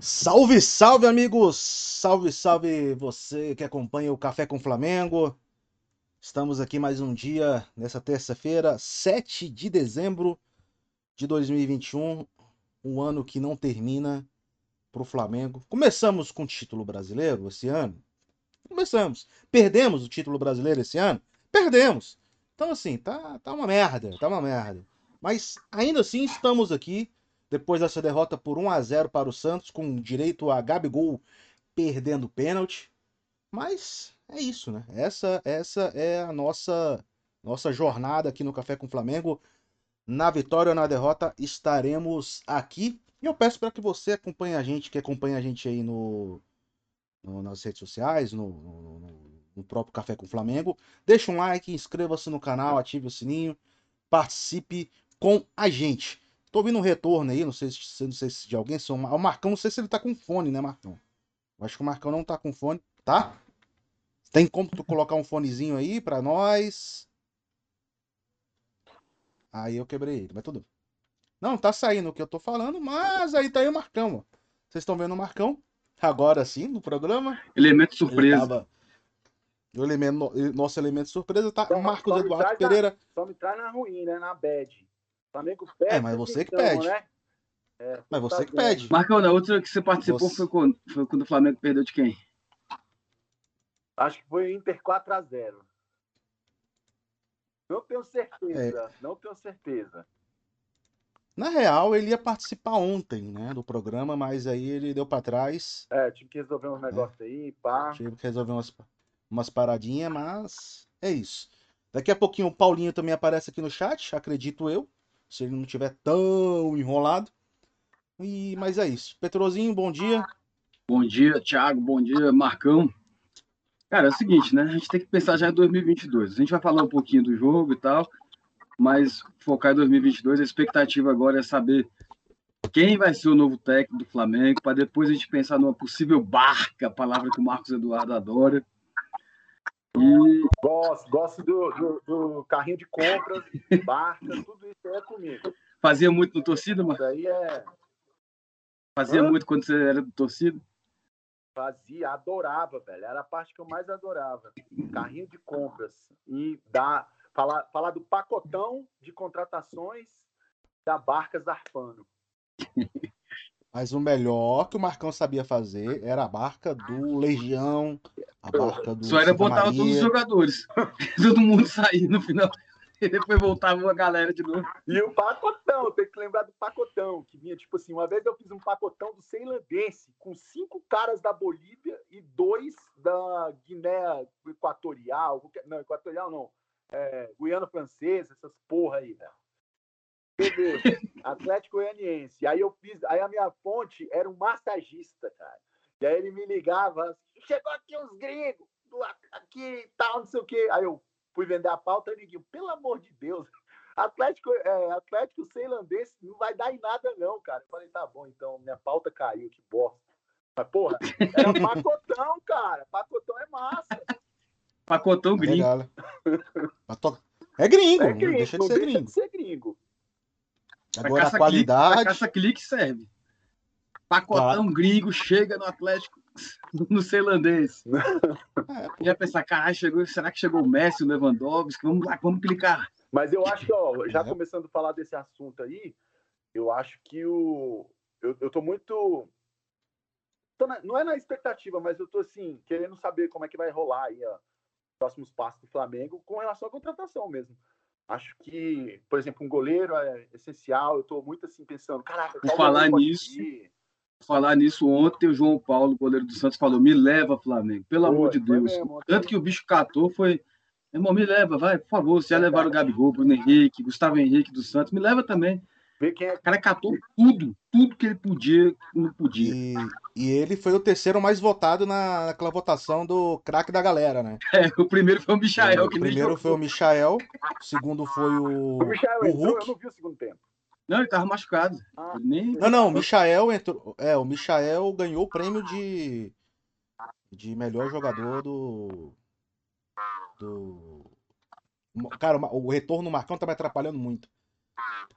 Salve, salve, amigos! Salve, salve você que acompanha o Café com Flamengo. Estamos aqui mais um dia nessa terça-feira, 7 de dezembro de 2021, um ano que não termina para o Flamengo. Começamos com o título brasileiro esse ano? Começamos. Perdemos o título brasileiro esse ano? Perdemos. Então, assim, tá, tá uma merda, tá uma merda. Mas ainda assim estamos aqui depois dessa derrota por 1 a 0 para o Santos, com direito a Gabigol perdendo pênalti. Mas é isso, né? Essa, essa é a nossa, nossa jornada aqui no Café com Flamengo. Na vitória ou na derrota, estaremos aqui. E eu peço para que você acompanhe a gente, que acompanha a gente aí no, no nas redes sociais, no, no, no próprio Café com Flamengo. Deixe um like, inscreva-se no canal, ative o sininho, participe com a gente. Tô ouvindo um retorno aí, não sei se, não sei se de alguém. Se o Marcão, não sei se ele tá com fone, né, Marcão? Eu acho que o Marcão não tá com fone, tá? Tem como tu colocar um fonezinho aí pra nós? Aí eu quebrei ele, mas tudo. Não, tá saindo o que eu tô falando, mas aí tá aí o Marcão, ó. Vocês estão vendo o Marcão? Agora sim, no programa. Elemento surpresa. Tava... O elemento, nosso elemento surpresa tá só, Marcos só Eduardo Pereira. Na, só me traz na ruim, né? Na bad. Flamengo pede. É, mas você que então, pede. Né? É, mas você tá que pede. Marcão, na outra que você participou você... foi, quando, foi quando o Flamengo perdeu de quem? Acho que foi Inter 4x0. Não tenho certeza. É. Não tenho certeza. Na real, ele ia participar ontem, né, do programa, mas aí ele deu para trás. É, tive que resolver uns negócios é. aí, pá. Tive que resolver umas, umas paradinhas, mas é isso. Daqui a pouquinho o Paulinho também aparece aqui no chat, acredito eu se ele não tiver tão enrolado. E, mas é isso. Petrozinho, bom dia. Bom dia, Thiago. Bom dia, Marcão. Cara, é o seguinte, né? A gente tem que pensar já em 2022. A gente vai falar um pouquinho do jogo e tal, mas focar em 2022. A expectativa agora é saber quem vai ser o novo técnico do Flamengo, para depois a gente pensar numa possível barca, palavra que o Marcos Eduardo adora. E... Gosto, gosto do, do, do, carrinho de compras, barca, tudo isso é comigo. Fazia muito no torcida, mano? Isso aí é. Fazia Hã? muito quando você era do torcida? Fazia, adorava, velho. Era a parte que eu mais adorava. Carrinho de compras. E dar, falar, falar do pacotão de contratações da barca zarpando. Mas o melhor que o Marcão sabia fazer era a barca do Legião, a barca do. Só era botar todos os jogadores. Todo mundo sair no final. E depois voltava uma galera de novo. E o pacotão, tem que lembrar do pacotão, que vinha, tipo assim, uma vez eu fiz um pacotão do Ceilandense, com cinco caras da Bolívia e dois da Guiné Equatorial. Não, Equatorial não. É, Guiana Francesa, essas porra aí, Atlético Goianiense. Aí eu fiz, aí a minha fonte era um massagista, cara. E aí ele me ligava, chegou aqui uns gringos, aqui tal, não sei o quê. Aí eu fui vender a pauta e liguei, pelo amor de Deus, Atlético, é, Atlético Ceilandense não vai dar em nada, não, cara. Eu falei, tá bom, então, minha pauta caiu, que bosta. Mas, porra, era pacotão, cara. Pacotão é massa. Pacotão gringo. É gringo, é gringo, deixa de ser deixa gringo. De ser gringo. Agora a qualidade. Clique, a caça-clique serve. Pacotão claro. gringo chega no Atlético no celandês. É, ia pensar, caralho, chegou, será que chegou o Messi, o Lewandowski? Vamos lá, vamos clicar. Mas eu acho que, ó, já é. começando a falar desse assunto aí, eu acho que o. Eu, eu tô muito. Tô na, não é na expectativa, mas eu tô assim, querendo saber como é que vai rolar aí, ó, os próximos passos do Flamengo com relação à contratação mesmo. Acho que, por exemplo, um goleiro é essencial. Eu estou muito assim pensando, caraca, por falar nisso, por falar nisso, ontem o João Paulo, goleiro do Santos, falou: me leva, Flamengo, pelo amor de Deus. Mesmo, Tanto que o bicho catou foi. Irmão, me leva, vai, por favor. Se já levaram o Gabigol, Bruno Henrique, Gustavo Henrique do Santos, me leva também. É... O cara catou tudo, tudo que ele podia, não podia. E, e ele foi o terceiro mais votado na, naquela votação do craque da galera, né? É, o primeiro foi o Michael. É, o primeiro foi o Michael, o segundo foi o, o, Michael o Hulk. eu não vi o segundo tempo. Não, ele tava machucado. Ah, nem... Não, não, o Michael entrou. É, o Michael ganhou o prêmio de, de melhor jogador do. Do. Cara, o retorno do Marcão tá me atrapalhando muito.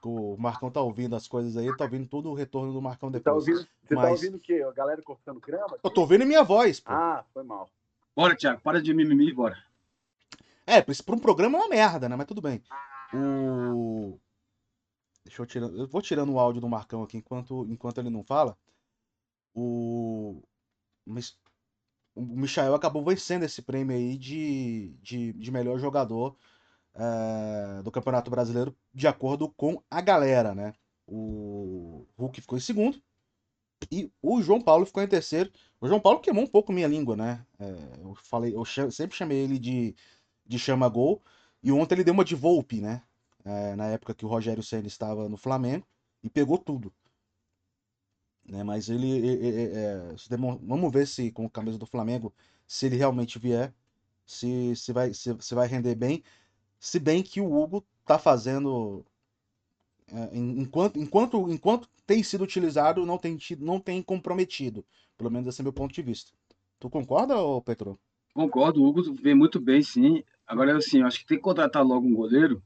O Marcão tá ouvindo as coisas aí, tá ouvindo todo o retorno do Marcão Você tá depois. ouvindo, você tá Mas- ouvindo o quê? A galera cortando grama? Eu tô ouvindo minha voz, pô. Ah, foi mal. Bora, Thiago, para de mimimi, bora. É, pra, um programa é uma merda, né? Mas tudo bem. O. Deixa eu tirar. Eu vou tirando o áudio do Marcão aqui enquanto, enquanto ele não fala. O. Mis- O Michael acabou vencendo esse prêmio aí de, de, de melhor jogador eh, do Campeonato Brasileiro, de acordo com a galera, né? O Hulk ficou em segundo e o João Paulo ficou em terceiro. O João Paulo queimou um pouco minha língua, né? Eh, eu falei, eu sempre chamei ele de, de chama gol. E ontem ele deu uma de Volpe, né? É, na época que o Rogério Ceni estava no Flamengo e pegou tudo. Né? Mas ele, é, vamos ver se com a camisa do Flamengo, se ele realmente vier, se, se vai, se, se vai render bem. Se bem que o Hugo tá fazendo é, en- enquanto, enquanto, enquanto tem sido utilizado, não tem, tido, não tem comprometido. Pelo menos esse é meu ponto de vista. Tu concorda, ô Petro? Concordo, o Hugo vem muito bem, sim. Agora, assim, eu acho que tem que contratar logo um goleiro,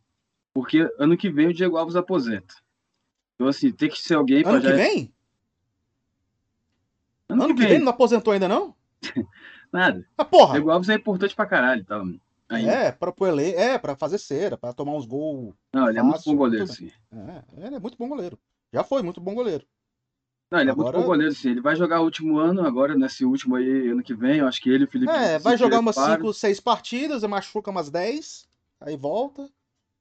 porque ano que vem o Diego Alves aposenta. Então, assim, tem que ser alguém para Ano que já. vem? Ano, Ano que vem não aposentou ainda, não? Nada. Ah, porra! Diego Alves é importante pra caralho, tá? Ainda. É, pra, pro ele... é, pra fazer cera, pra tomar uns gols. Não, ele é muito fácil, bom goleiro, tudo. sim. É, ele é muito bom goleiro. Já foi muito bom goleiro. Não, ele é Agora- muito bom goleiro, sim. Ele vai jogar o último ano, agora, nesse último aí, ano que vem. Eu acho que ele o Felipe. É, vai jogar umas preparam. 5, 6 partidas, machuca umas 10, aí volta.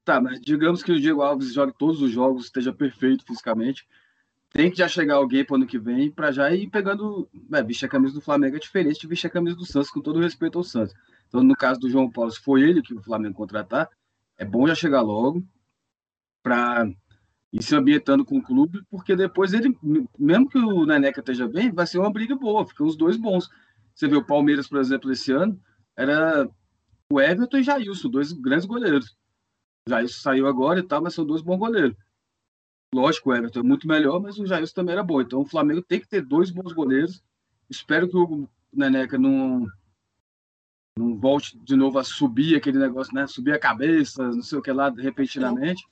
Tá, mas digamos que o Diego Alves jogue todos os jogos, esteja perfeito fisicamente. Tem que já chegar alguém pro ano que vem pra já ir pegando. É, vestir a camisa do Flamengo é diferente de vestir a camisa do Santos, com todo respeito ao Santos. Então, no caso do João Paulo, se for ele que o Flamengo contratar, é bom já chegar logo pra ir se ambientando com o clube, porque depois ele, mesmo que o Neneca esteja bem, vai ser uma briga boa, ficam os dois bons. Você vê o Palmeiras, por exemplo, esse ano, era o Everton e Jailson, dois grandes goleiros. Jailson saiu agora e tal, mas são dois bons goleiros. Lógico, o Everton é muito melhor, mas o Jailson também era bom. Então o Flamengo tem que ter dois bons goleiros. Espero que o Neneca não, não volte de novo a subir aquele negócio, né? Subir a cabeça, não sei o que lá, repentinamente.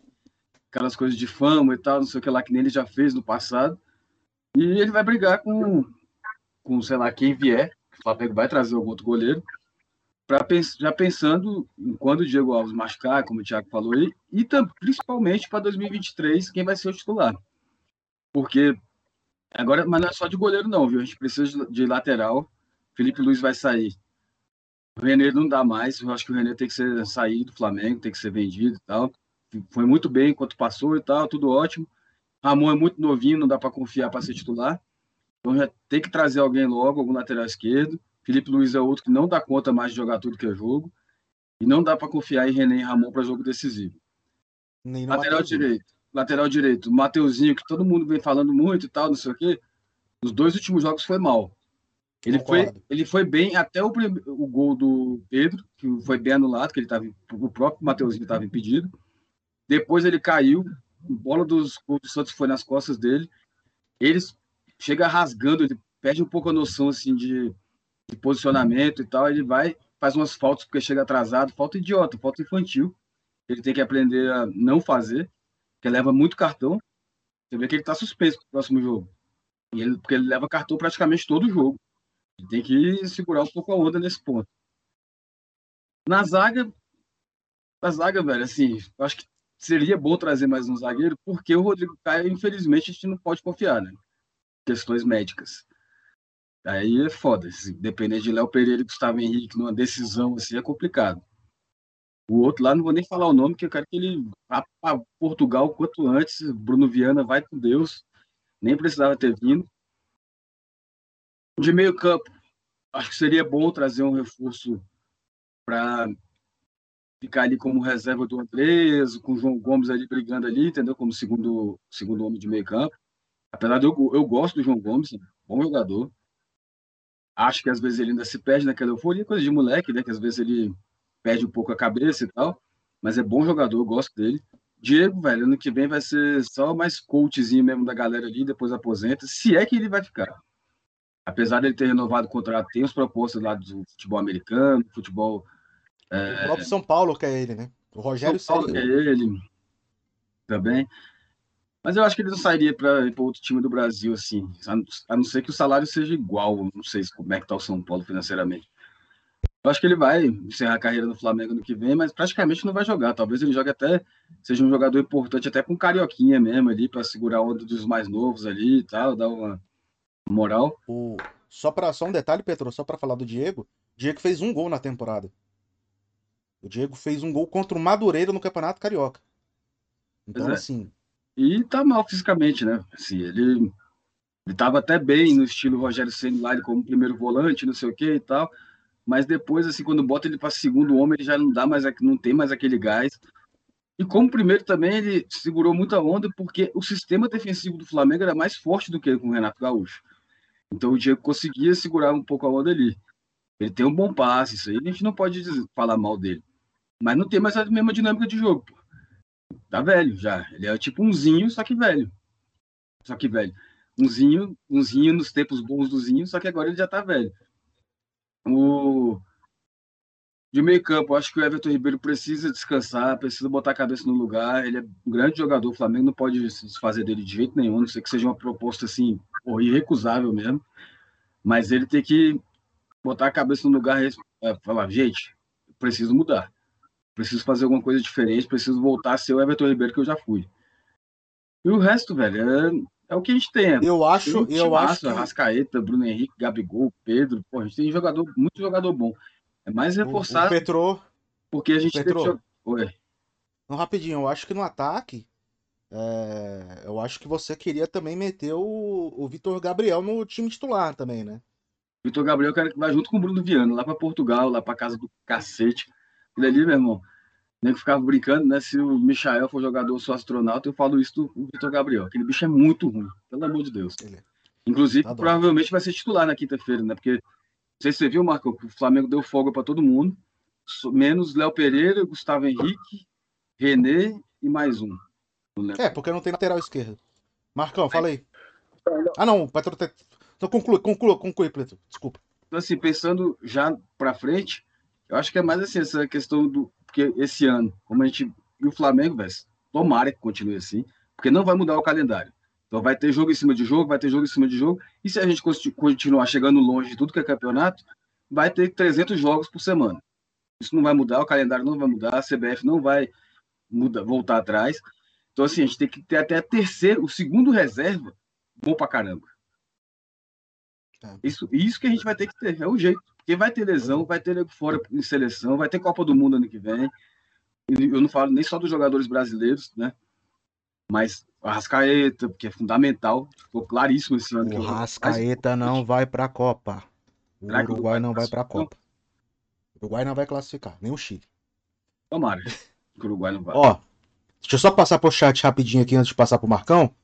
Aquelas coisas de fama e tal, não sei o que lá, que nem ele já fez no passado. E ele vai brigar com, com sei lá, quem vier. O Flamengo vai trazer algum outro goleiro pra, já pensando em quando o Diego Alves machucar, como o Thiago falou aí, e principalmente para 2023, quem vai ser o titular. Porque agora, mas não é só de goleiro não, viu? A gente precisa de lateral. Felipe Luiz vai sair. O René não dá mais. Eu acho que o René tem que ser sair do Flamengo, tem que ser vendido e tal. Foi muito bem enquanto passou e tal, tudo ótimo. Ramon é muito novinho, não dá para confiar para ser titular. Então já tem que trazer alguém logo, algum lateral esquerdo. Felipe Luiz é outro que não dá conta mais de jogar tudo que é jogo. E não dá para confiar em René e Ramon para jogo decisivo. Lateral Mateuzinho. direito. Lateral direito. Mateuzinho, que todo mundo vem falando muito e tal, não sei o quê. Os dois últimos jogos foi mal. Ele foi, ele foi bem até o, o gol do Pedro, que foi bem anulado, que ele tava, o próprio Mateuzinho estava impedido. Depois ele caiu, a bola dos do Santos foi nas costas dele. Ele chega rasgando, ele perde um pouco a noção assim de, de posicionamento e tal. Ele vai, faz umas faltas porque chega atrasado, falta idiota, falta infantil. Ele tem que aprender a não fazer, porque leva muito cartão. Você vê que ele está suspenso pro próximo jogo. E ele, porque ele leva cartão praticamente todo jogo. Tem que segurar um pouco a onda nesse ponto. Na zaga, na zaga, velho, assim, acho que seria bom trazer mais um zagueiro, porque o Rodrigo Caio, infelizmente, a gente não pode confiar, né? Questões médicas. Aí é foda. Se depender de Léo Pereira e Gustavo Henrique numa decisão assim, é complicado. O outro lá, não vou nem falar o nome, porque eu quero que ele vá para Portugal quanto antes. Bruno Viana vai com Deus. Nem precisava ter vindo. De meio campo, acho que seria bom trazer um reforço para ficar ali como reserva do Andrés, com o João Gomes ali brigando ali, entendeu? Como segundo, segundo homem de meio campo. Apesar de eu, eu gosto do João Gomes, bom jogador. Acho que às vezes ele ainda se perde naquela euforia, coisa de moleque, né? Que às vezes ele perde um pouco a cabeça e tal. Mas é bom jogador, eu gosto dele. Diego, velho, ano que vem vai ser só mais coachzinho mesmo da galera ali, depois aposenta, se é que ele vai ficar. Apesar dele ter renovado o contrato, tem os propostas lá do futebol americano, futebol O próprio São Paulo que é ele, né? O Rogério São Paulo, Ceni. que é ele. também. Mas eu acho que ele não sairia para outro time do Brasil, assim, a não ser que o salário seja igual. Não sei como é que tá o São Paulo financeiramente. Eu acho que ele vai encerrar a carreira no Flamengo no que vem, mas praticamente não vai jogar. Talvez ele jogue até, seja um jogador importante até com carioquinha mesmo ali, para segurar a onda dos mais novos ali e tal, dar uma moral. O... Só, pra, só um detalhe, Petro, só para falar do Diego. O Diego fez um gol na temporada. O Diego fez um gol contra o Madureira no Campeonato Carioca. Então, é. assim, e tá mal fisicamente, né? Assim, ele ele tava até bem no estilo Rogério Ceni lá, ele como primeiro volante, não sei o que e tal. Mas depois, assim, quando bota ele para segundo homem, ele já não dá mais, não tem mais aquele gás. E como primeiro também, ele segurou muita onda, porque o sistema defensivo do Flamengo era mais forte do que com o Renato Gaúcho. Então o Diego conseguia segurar um pouco a onda ali. Ele tem um bom passe, isso aí a gente não pode falar mal dele. Mas não tem mais a mesma dinâmica de jogo. Pô. Tá velho já. Ele é tipo umzinho, só que velho. Só que velho. Umzinho, umzinho nos tempos bons do Zinho, só que agora ele já tá velho. O de meio campo, acho que o Everton Ribeiro precisa descansar, precisa botar a cabeça no lugar. Ele é um grande jogador, o Flamengo não pode se desfazer dele de jeito nenhum, não sei que seja uma proposta assim, irrecusável mesmo. Mas ele tem que botar a cabeça no lugar e é, falar, gente, preciso mudar preciso fazer alguma coisa diferente, preciso voltar a ser o Everton Ribeiro que eu já fui. E o resto, velho, é, é o que a gente tem. Eu acho, tem eu acho que... Rascaeta, Bruno Henrique, Gabigol, Pedro, pô, a gente tem jogador, muito jogador bom. É mais reforçado. O, o Petro, porque a gente Petro, tem Oi. Não, rapidinho, eu acho que no ataque, é, eu acho que você queria também meter o, o Vitor Gabriel no time titular também, né? Vitor Gabriel, cara que vai junto com o Bruno Viano, lá para Portugal, lá para casa do cacete. Ele ali, meu irmão, nem que ficava brincando, né? Se o Michael for jogador, ou sou astronauta, eu falo isso do Vitor Gabriel. Aquele bicho é muito ruim, pelo amor de Deus. Ele... É Inclusive, tá provavelmente vai ser titular na quinta-feira, né? Porque, sei se você viu, Marco, o Flamengo deu folga para todo mundo, menos Léo Pereira, Gustavo Henrique, René e mais um. É, porque não tem lateral esquerdo. Marcão, fala aí. Ah, não, Petro. Então conclui, conclui, conclui, Pleto. Desculpa. Então, assim, pensando já para frente, eu acho que é mais assim, essa questão do. Porque esse ano, como a gente. E o Flamengo, velho, tomara que continue assim, porque não vai mudar o calendário. Então vai ter jogo em cima de jogo, vai ter jogo em cima de jogo. E se a gente continuar chegando longe de tudo que é campeonato, vai ter 300 jogos por semana. Isso não vai mudar, o calendário não vai mudar, a CBF não vai mudar, voltar atrás. Então, assim, a gente tem que ter até a terceira, o segundo reserva, bom pra caramba. É. Isso, isso que a gente vai ter que ter, é o jeito. Porque vai ter lesão, vai ter nego fora em seleção, vai ter Copa do Mundo ano que vem. Eu não falo nem só dos jogadores brasileiros, né? Mas o Rascaeta, que é fundamental, ficou claríssimo esse ano. O Rascaeta não vai para a Copa. O Será Uruguai não vai para a Copa. O Uruguai não vai classificar, nem o Chile. Tomara que o Uruguai não vai. Ó, deixa eu só passar pro chat rapidinho aqui antes de passar pro Marcão.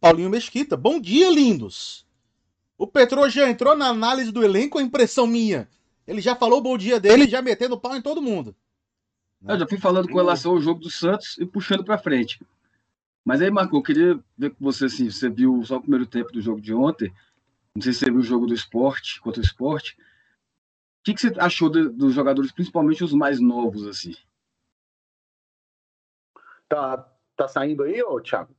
Paulinho Mesquita, bom dia, lindos. O Petro já entrou na análise do elenco, a impressão minha. Ele já falou o bom dia dele, já metendo pau em todo mundo. Eu já fui falando com relação ao jogo do Santos e puxando para frente. Mas aí, Marco, eu queria ver com você assim, você viu só o primeiro tempo do jogo de ontem. Não sei se você viu o jogo do esporte contra o esporte. O que, que você achou de, dos jogadores, principalmente os mais novos, assim? Tá, tá saindo aí, ô Thiago?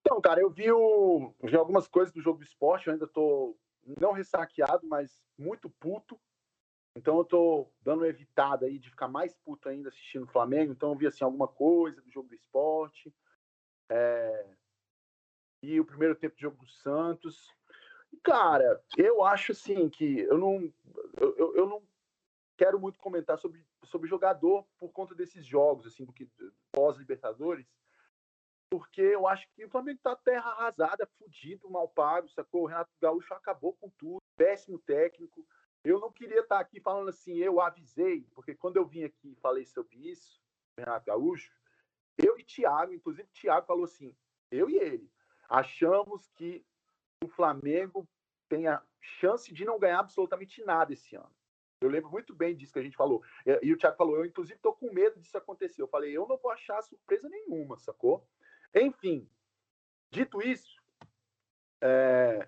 Então, cara, eu vi, o, vi algumas coisas do jogo do esporte, eu ainda tô não ressaqueado, mas muito puto. Então eu tô dando evitada aí de ficar mais puto ainda assistindo o Flamengo. Então eu vi assim alguma coisa do jogo do esporte. É... E o primeiro tempo do jogo do Santos. Cara, eu acho assim que eu não, eu, eu não quero muito comentar sobre, sobre jogador por conta desses jogos, assim, porque pós-Libertadores porque eu acho que o Flamengo tá terra arrasada, fudido, mal pago, sacou? O Renato Gaúcho acabou com tudo, péssimo técnico. Eu não queria estar tá aqui falando assim, eu avisei, porque quando eu vim aqui e falei sobre isso, Renato Gaúcho, eu e Thiago, inclusive Thiago falou assim, eu e ele, achamos que o Flamengo tem a chance de não ganhar absolutamente nada esse ano. Eu lembro muito bem disso que a gente falou. E o Thiago falou, eu inclusive estou com medo disso acontecer. Eu falei, eu não vou achar surpresa nenhuma, sacou? Enfim, dito isso, é,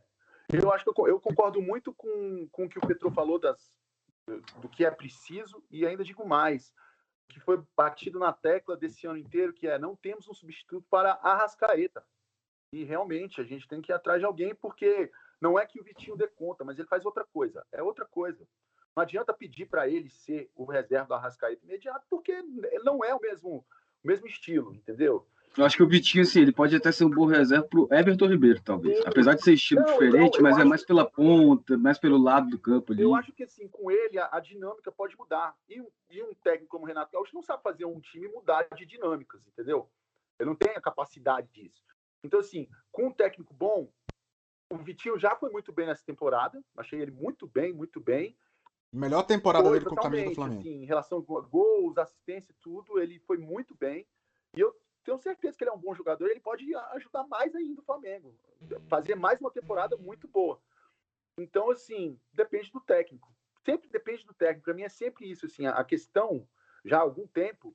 eu acho que eu, eu, concordo muito com, com o que o Petro falou das, do que é preciso e ainda digo mais. Que foi batido na tecla desse ano inteiro, que é não temos um substituto para a Rascaeta. E realmente a gente tem que ir atrás de alguém, porque não é que o Vitinho dê conta, mas ele faz outra coisa. É outra coisa. Não adianta pedir para ele ser o reserva do Arrascaeta imediato, porque não é o mesmo, o mesmo estilo, entendeu? Eu acho que o Vitinho, assim, ele pode até ser um bom reserva pro Everton Ribeiro, talvez. Sim. Apesar de ser estilo não, diferente, não, mas é mais pela ponta, mais pelo lado do campo ali. Eu acho que, assim, com ele a, a dinâmica pode mudar. E, e, um técnico como o Renato Gaúcho não sabe fazer um time mudar de dinâmicas, entendeu? Ele não tem a capacidade disso. Então, assim, com um técnico bom, o Vitinho já foi muito bem nessa temporada. Achei ele muito bem, muito bem. Melhor temporada foi, dele com a camisa do Flamengo. Assim, em relação a gols, assistência, tudo, ele foi muito bem. E eu tenho certeza que ele é um bom jogador. Ele pode ajudar mais ainda o Flamengo, fazer mais uma temporada muito boa. Então, assim, depende do técnico. Sempre depende do técnico. Para mim é sempre isso. Assim, a questão, já há algum tempo,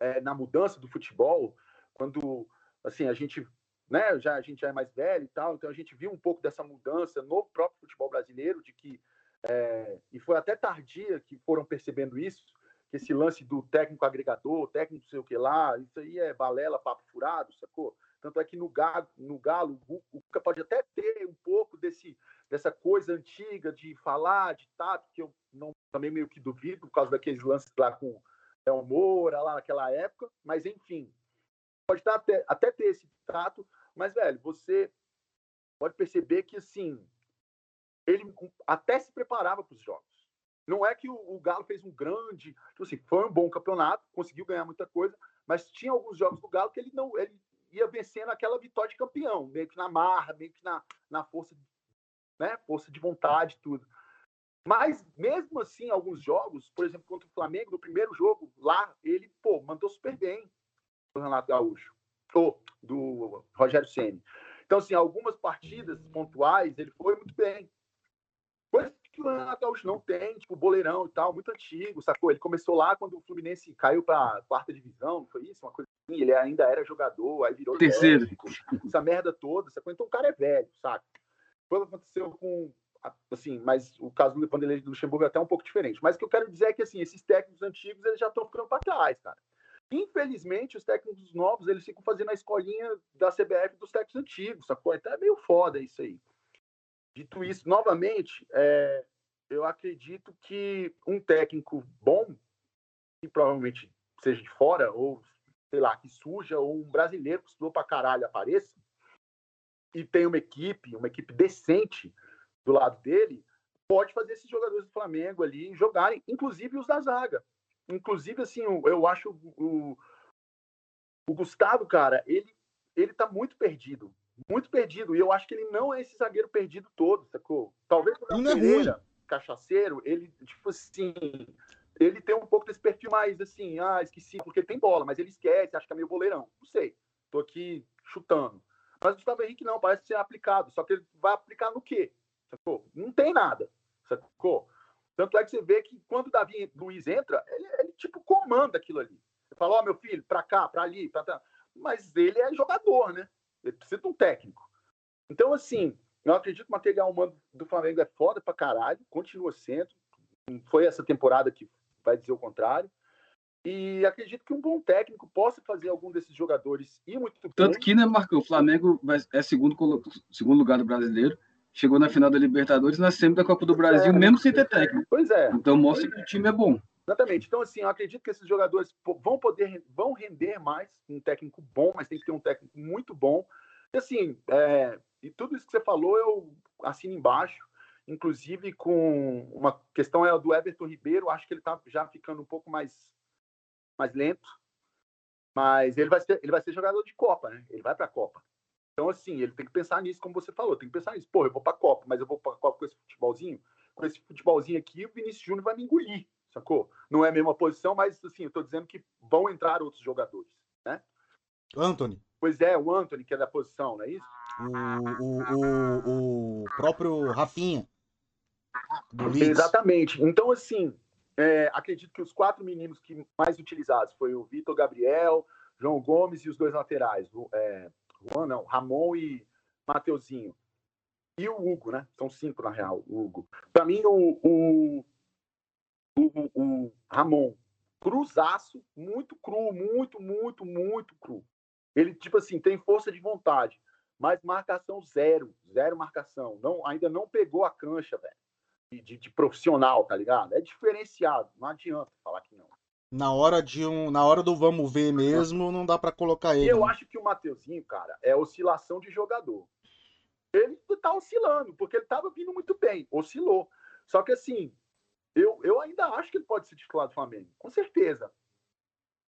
é, na mudança do futebol, quando assim a gente né, já a gente já é mais velho e tal, então a gente viu um pouco dessa mudança no próprio futebol brasileiro, de que é, e foi até tardia que foram percebendo isso, que esse lance do técnico agregador, técnico não sei o que lá, isso aí é balela, papo furado, sacou? Tanto é que no Galo, no Galo o Cuca pode até ter um pouco desse, dessa coisa antiga de falar, de tato, que eu não, também meio que duvido, por causa daqueles lances lá com El Moura, lá naquela época, mas enfim, pode até, até ter esse tato, mas, velho, você pode perceber que, assim, ele até se preparava para os jogos. Não é que o, o, Galo fez um grande, tipo assim, foi um bom campeonato, conseguiu ganhar muita coisa, mas tinha alguns jogos do Galo que ele não, ele ia vencendo aquela vitória de campeão, meio que na marra, meio que na, na força, né, força de vontade, tudo. Mas mesmo assim, alguns jogos, por exemplo, contra o Flamengo, no primeiro jogo lá, ele, pô, mandou super bem o Renato Gaúcho do Rogério Ceni. Então, assim, algumas partidas pontuais ele foi muito bem. Coisa que o Gaúcho não tem, tipo, boleirão e tal, muito antigo, sacou? Ele começou lá quando o Fluminense caiu para a quarta divisão, não foi isso? Uma coisa assim, ele ainda era jogador, aí virou terceiro. Essa merda toda, sacou? Então o cara é velho, saca? Foi o que aconteceu com assim, mas o caso do Vanderlei do Luxemburgo é até um pouco diferente. Mas o que eu quero dizer é que assim, esses técnicos antigos eles já estão ficando para trás, cara. Infelizmente, os técnicos novos, eles ficam fazendo a escolinha da CBF dos técnicos antigos, sacou? Então é meio foda isso aí. Dito isso, novamente, é, eu acredito que um técnico bom, que provavelmente seja de fora, ou sei lá, que suja, ou um brasileiro que estudou pra caralho apareça, e tem uma equipe, uma equipe decente do lado dele, pode fazer esses jogadores do Flamengo ali jogarem, inclusive os da zaga. Inclusive, assim, eu acho o, o Gustavo, cara, ele, ele tá muito perdido. Muito perdido. E eu acho que ele não é esse zagueiro perdido todo, sacou? Talvez o Léo é Pereira, cachaceiro, ele, tipo assim, ele tem um pouco desse perfil mais assim, ah, esqueci, porque ele tem bola, mas ele esquece, acha que é meio boleirão. Não sei. Tô aqui chutando. Mas o Gustavo Henrique não, parece ser aplicado. Só que ele vai aplicar no quê? Sacou? Não tem nada. Sacou? Tanto é que você vê que quando o Davi Luiz entra, ele, ele tipo comanda aquilo ali. Você fala, ó, oh, meu filho, pra cá, pra ali, pra cá. Mas ele é jogador, né? Ele precisa de um técnico. Então, assim, eu acredito que o material humano do Flamengo é foda pra caralho, continua sendo. Foi essa temporada que vai dizer o contrário. E acredito que um bom técnico possa fazer algum desses jogadores ir muito Tanto que, né, Marco? O Flamengo é segundo, segundo lugar do brasileiro chegou na final da Libertadores na semi da Copa do Brasil, é, mesmo sem ter técnico. Pois é. Então mostra que o time é bom. Exatamente. Então, assim, eu acredito que esses jogadores vão poder, vão render mais um técnico bom, mas tem que ter um técnico muito bom. E, assim, é, e tudo isso que você falou, eu assino embaixo. Inclusive, com uma questão é do Everton Ribeiro, acho que ele está já ficando um pouco mais, mais lento. Mas ele vai, ser, ele vai ser jogador de Copa, né? Ele vai para a Copa. Então, assim, ele tem que pensar nisso, como você falou, tem que pensar nisso. Pô, eu vou pra Copa, mas eu vou pra Copa com esse futebolzinho. Com esse futebolzinho aqui, o Vinícius Júnior vai me engolir, sacou? Não é a mesma posição, mas, assim, eu tô dizendo que vão entrar outros jogadores, né? Anthony. Pois é, o Anthony, que é da posição, não é isso? O, o, o, próprio Rafinha. Exatamente. Então, assim, é, acredito que os quatro meninos que mais utilizados foi o Vitor Gabriel, João Gomes e os dois laterais, é, Juan, não, Ramon e Mateuzinho. E o Hugo, né? São cinco, na real, o Hugo. Para mim, o, o, o, o, Ramon cruzaço, muito cru, muito, muito, muito cru. Ele, tipo assim, tem força de vontade, mas marcação zero, zero marcação. Não, ainda não pegou a cancha, velho, de, de, profissional, tá ligado? É diferenciado, não adianta falar que não. Na hora de um, na hora do vamos ver mesmo, não dá para colocar ele. Eu né? acho que o Mateuzinho, cara, é oscilação de jogador. Ele tá oscilando, porque ele tava vindo muito bem, oscilou. Só que assim, eu, eu ainda acho que ele pode ser titular do Flamengo, com certeza.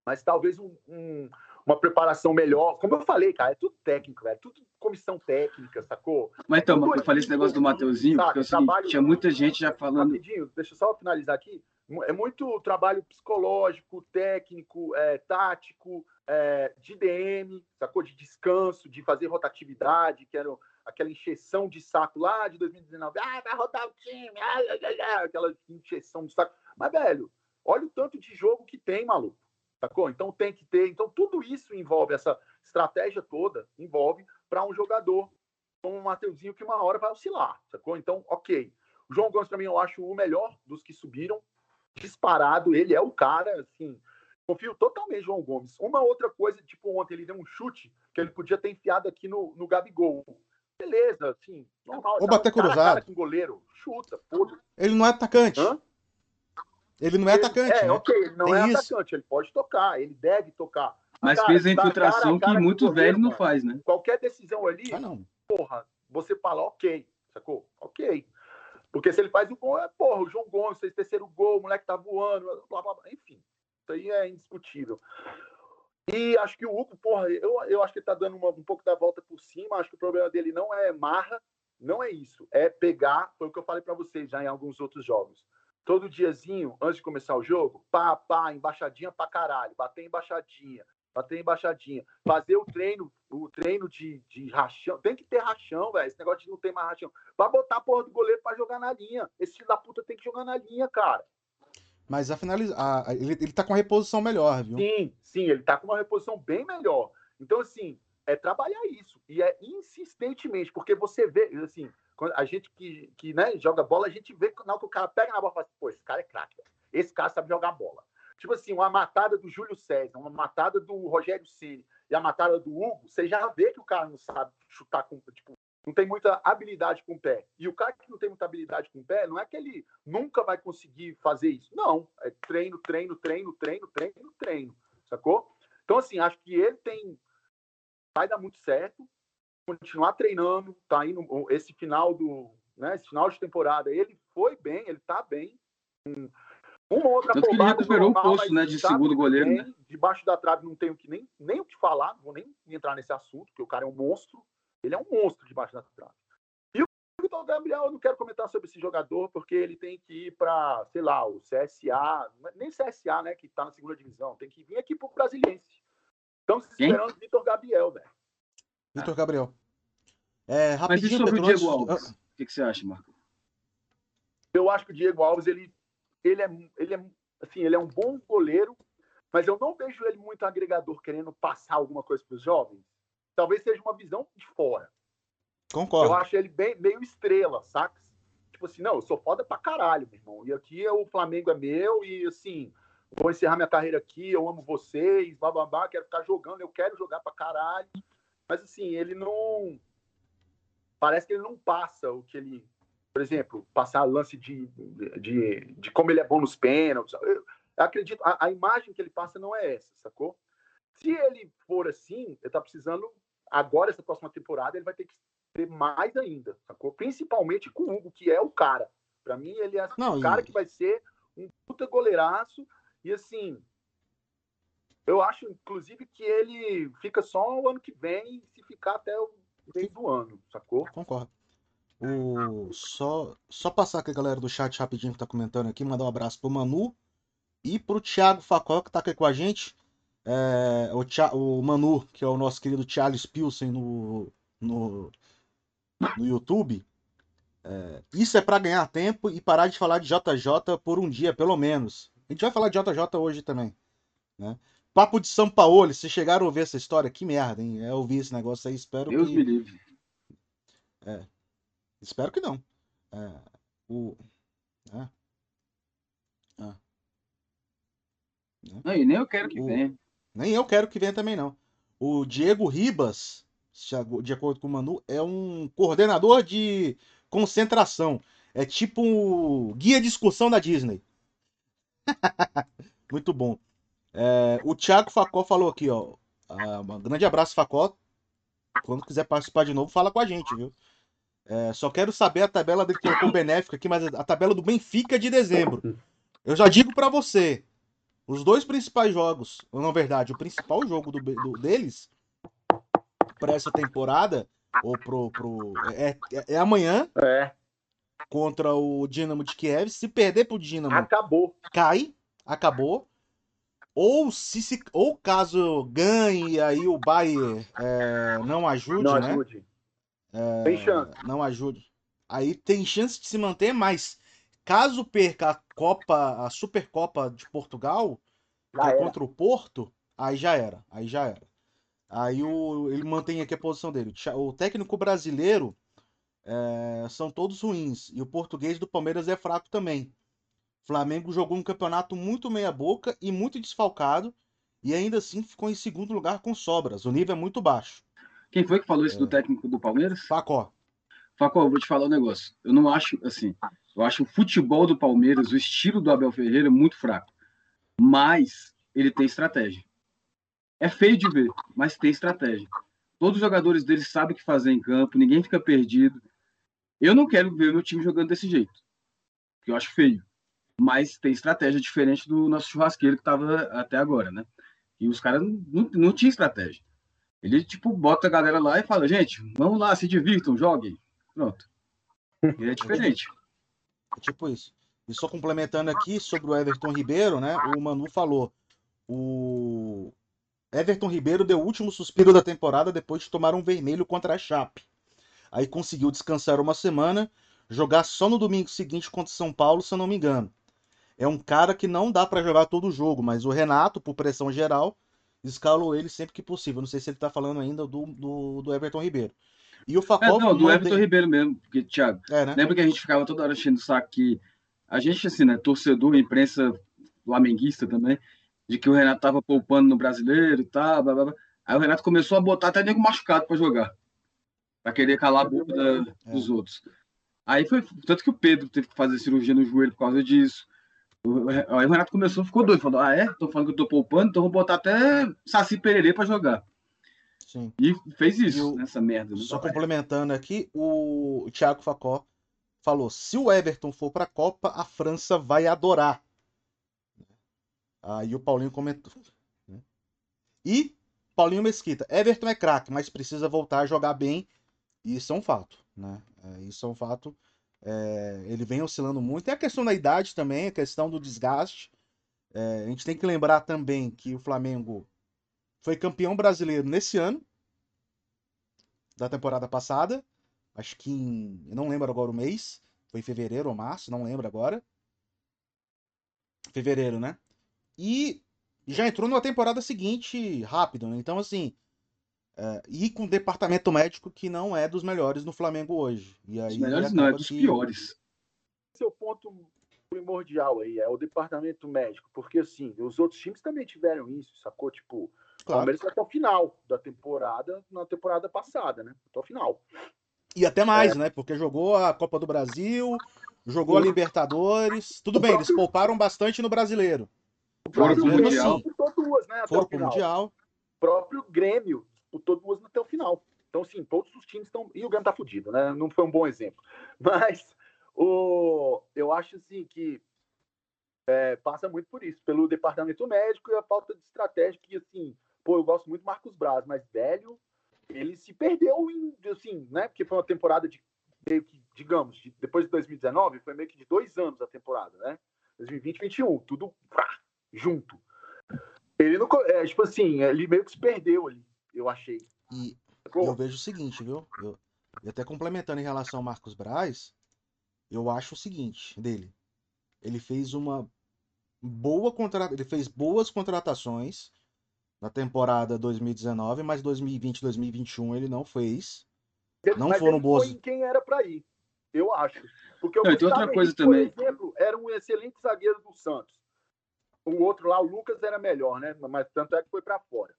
Mas talvez um, um, uma preparação melhor. Como eu falei, cara, é tudo técnico, é tudo comissão técnica, sacou? Mas então, tudo eu falei esse negócio do Mateuzinho, porque é o seguinte, tinha muita gente já falando. Rapidinho, deixa eu só finalizar aqui. É muito trabalho psicológico, técnico, é, tático, é, de DM, sacou? De descanso, de fazer rotatividade, que era aquela encheção de saco lá de 2019. Ah, vai rodar o time, ah, ah, ah, aquela encheção de saco. Mas, velho, olha o tanto de jogo que tem, maluco. Sacou? Então tem que ter. Então, tudo isso envolve, essa estratégia toda, envolve para um jogador como o Mateuzinho, que uma hora vai oscilar, sacou? Então, ok. O João Gomes, para mim, eu acho o melhor dos que subiram. Disparado, ele é o cara, assim. Confio totalmente em João Gomes. Uma outra coisa, tipo, ontem ele deu um chute que ele podia ter enfiado aqui no, no Gabigol beleza, assim, normal. Ou bater cruzado. Cara, com goleiro, chuta, foda Ele não é atacante. Hã? Ele não é ele, atacante. É, né? ok, ele não Tem é isso. atacante, ele pode tocar, ele deve tocar. Mas cara, fez a infiltração cara, cara, que muito goleiro, velho não faz, né? Qualquer decisão ali, ah, não. porra, você fala, ok, sacou? Ok. Porque se ele faz o gol, é, porra, o João Gomes fez terceiro gol, o moleque tá voando, blá, blá, blá. enfim. Isso aí é indiscutível. E acho que o Hugo, porra, eu, eu acho que ele tá dando uma, um pouco da volta por cima. Acho que o problema dele não é marra, não é isso. É pegar, foi o que eu falei para vocês já em alguns outros jogos. Todo diazinho, antes de começar o jogo, pá, pá, embaixadinha pra caralho, bater embaixadinha, bater embaixadinha, fazer o treino, o treino de, de rachão. Tem que ter rachão, velho. Esse negócio de não ter mais rachão. Pra botar a porra do goleiro pra jogar na linha. Esse filho da puta tem que jogar na linha, cara. Mas a finaliza... Ele, ele tá com uma reposição melhor, viu? Sim, sim, ele tá com uma reposição bem melhor. Então, assim, é trabalhar isso. E é insistentemente, porque você vê, assim, a gente que, que né, joga bola, a gente vê que na hora que o cara pega na bola e fala assim, pô, esse cara é craque. Esse cara sabe jogar bola. Tipo assim, uma matada do Júlio César, uma matada do Rogério Ceni e a matada do Hugo, você já vê que o cara não sabe chutar com, tipo, não tem muita habilidade com o pé. E o cara que não tem muita habilidade com o pé, não é que ele nunca vai conseguir fazer isso. Não. É treino, treino, treino, treino, treino, treino. Sacou? Então, assim, acho que ele tem. Vai dar muito certo. Continuar treinando. Tá indo. Esse final do. Né, esse final de temporada, ele foi bem, ele tá bem. Uma outra Tanto que ele recuperou normal, o posto né, de segundo goleiro. Bem, né? Debaixo da trave não tenho que nem, nem o que falar, vou nem entrar nesse assunto, porque o cara é um monstro. Ele é um monstro debaixo da trave. E o Vitor Gabriel, eu não quero comentar sobre esse jogador, porque ele tem que ir para, sei lá, o CSA, nem CSA, né, que está na segunda divisão, tem que vir aqui para o Brasiliense. Estamos esperando o Vitor Gabriel, velho. Vitor Gabriel. É, Mas e sobre o Diego Alves? O que, que, você acha, Marco? Eu acho que o Diego Alves, ele, ele, é, ele, é, assim, ele é um bom goleiro, mas eu não vejo ele muito agregador querendo passar alguma coisa para os jovens talvez seja uma visão de fora. Concordo. Eu acho ele bem, meio estrela, saca? Tipo assim, não, eu sou foda pra caralho, meu irmão. E aqui o Flamengo é meu e assim, vou encerrar minha carreira aqui, eu amo vocês, blá blá blá, quero ficar jogando, eu quero jogar pra caralho. Mas assim, ele não. Parece que ele não passa o que ele. Por exemplo, passar lance de, de, de como ele é bom nos pênaltis. Eu acredito, a, a imagem que ele passa não é essa, sacou? Se ele for assim, ele tá precisando agora, essa próxima temporada, ele vai ter que ter mais ainda, sacou? Principalmente com o Hugo, que é o cara. Para mim, ele é Não, o cara e... que vai ser um puta goleiraço. E assim, eu acho, inclusive, que ele fica só o ano que vem, se ficar até o meio do ano, sacou? Concordo. O... Só, só passar aqui a galera do chat rapidinho que tá comentando aqui, mandar um abraço pro Manu e pro Thiago Facó, que tá aqui com a gente. É, o, o, Manu, que é o nosso querido Charles Pilsen no, no, no YouTube. É, isso é para ganhar tempo e parar de falar de JJ por um dia, pelo menos. A gente vai falar de JJ hoje também. Né? Papo de São Paulo, se chegaram a ouvir essa história, que merda, hein? É ouvir esse negócio aí, espero Deus que... me livre. É, espero que não. É, o... É. Né? Não, e nem eu quero que o... venha. Nem eu quero que venha também, não. O Diego Ribas, de acordo com o Manu, é um coordenador de concentração. É tipo um guia de excursão da Disney. Muito bom. É, o Thiago Facó falou aqui, ó. Ah, um grande abraço, Facó. Quando quiser participar de novo, fala com a gente, viu? É, só quero saber a tabela dele colocou benéfica aqui, mas a tabela do Benfica de dezembro. Eu já digo para você, os dois principais jogos, ou na verdade, o principal jogo do, do deles para essa temporada, ou pro, pro é, é, é, amanhã. É. Contra o Dinamo de Kiev. Se perder pro Dinamo, acabou. Cai, acabou. Ou se, se ou caso ganhe aí o Bayern é, não ajude, não né? Ajude. É, tem chance. Não ajude. Aí tem chance de se manter, mas caso perca a Copa, a Supercopa de Portugal, é contra o Porto, aí já era. Aí já era. Aí o, ele mantém aqui a posição dele. O técnico brasileiro é, são todos ruins. E o português do Palmeiras é fraco também. Flamengo jogou um campeonato muito meia-boca e muito desfalcado. E ainda assim ficou em segundo lugar com sobras. O nível é muito baixo. Quem foi que falou isso é... do técnico do Palmeiras? Facó. Facó, eu vou te falar um negócio. Eu não acho assim. Eu acho o futebol do Palmeiras, o estilo do Abel Ferreira, muito fraco. Mas ele tem estratégia. É feio de ver, mas tem estratégia. Todos os jogadores dele sabem o que fazer em campo, ninguém fica perdido. Eu não quero ver meu time jogando desse jeito, porque eu acho feio. Mas tem estratégia diferente do nosso churrasqueiro que estava até agora, né? E os caras não, não, tinham estratégia. Ele, tipo, bota a galera lá e fala, gente, vamos lá, se divirtam, joguem. Pronto. E é diferente. É tipo isso. E só complementando aqui sobre o Everton Ribeiro, né? O Manu falou. O Everton Ribeiro deu o último suspiro da temporada depois de tomar um vermelho contra a Chape. Aí conseguiu descansar uma semana, jogar só no domingo seguinte contra São Paulo, se eu não me engano. É um cara que não dá para jogar todo o jogo, mas o Renato, por pressão geral, escalou ele sempre que possível. Não sei se ele tá falando ainda do, do, do Everton Ribeiro. E o Facol. É, não, do Everton Ribeiro mesmo, porque, Thiago, é, né? lembra que a gente ficava toda hora enchendo o saco que a gente, assim, né, torcedor, imprensa flamenguista também, de que o Renato tava poupando no brasileiro e tal, blá, blá, blá. Aí o Renato começou a botar até nego machucado para jogar, para querer calar a boca da, é. dos outros. Aí foi tanto que o Pedro teve que fazer cirurgia no joelho por causa disso. Aí o Renato começou, ficou doido, falou: Ah, é? Tô falando que eu tô poupando, então vou botar até Saci Pererê para jogar. Sim. E fez isso, nessa merda. Só complementando aqui, o Thiago Facó falou: se o Everton for para a Copa, a França vai adorar. Aí o Paulinho comentou. Né? E Paulinho Mesquita, Everton é craque, mas precisa voltar a jogar bem. E isso é um fato, né? É, isso é um fato. É, ele vem oscilando muito. É a questão da idade também, a questão do desgaste. É, a gente tem que lembrar também que o Flamengo foi campeão brasileiro nesse ano, da temporada passada. Acho que em. Eu não lembro agora o mês. Foi em fevereiro ou março, não lembro agora. Fevereiro, né? E já entrou na temporada seguinte rápido, né? Então, assim. É, e com o departamento médico que não é dos melhores no Flamengo hoje. E aí, Os melhores não, é dos que... piores. Esse é o ponto primordial aí, é o departamento médico. Porque, assim, os outros times também tiveram isso, sacou? Tipo, o Palmeiras até o final da temporada, na temporada passada, né? Até o final. E até mais, é. né? Porque jogou a Copa do Brasil, jogou a Libertadores. Tudo bem, eles pouparam bastante no brasileiro. Foram pro Mundial. Duas, né, Foram pro Mundial. O próprio Grêmio disputou duas até o final. Então, sim, todos os times estão. E o Grêmio tá fudido, né? Não foi um bom exemplo. Mas o... eu acho assim que é, passa muito por isso, pelo departamento médico e a falta de estratégia que, assim, pô, eu gosto muito do Marcos Braz, mas velho, ele se perdeu em, assim, né? Porque foi uma temporada de meio que, digamos, de, depois de 2019, foi meio que de dois anos a temporada, né? 2020, 2021, tudo pá, junto. Ele não. É, tipo assim, ele meio que se perdeu ali, eu achei. E eu vejo o seguinte, viu? Eu, e até complementando em relação ao Marcos Braz, eu acho o seguinte dele. Ele fez uma boa contra... ele fez boas contratações na temporada 2019, mas 2020, 2021 ele não fez. Não mas foram boas. Foi quem era para ir, eu acho. Porque o não, tem outra coisa também. Por exemplo, era um excelente zagueiro do Santos. o outro lá, o Lucas, era melhor, né? Mas tanto é que foi para fora.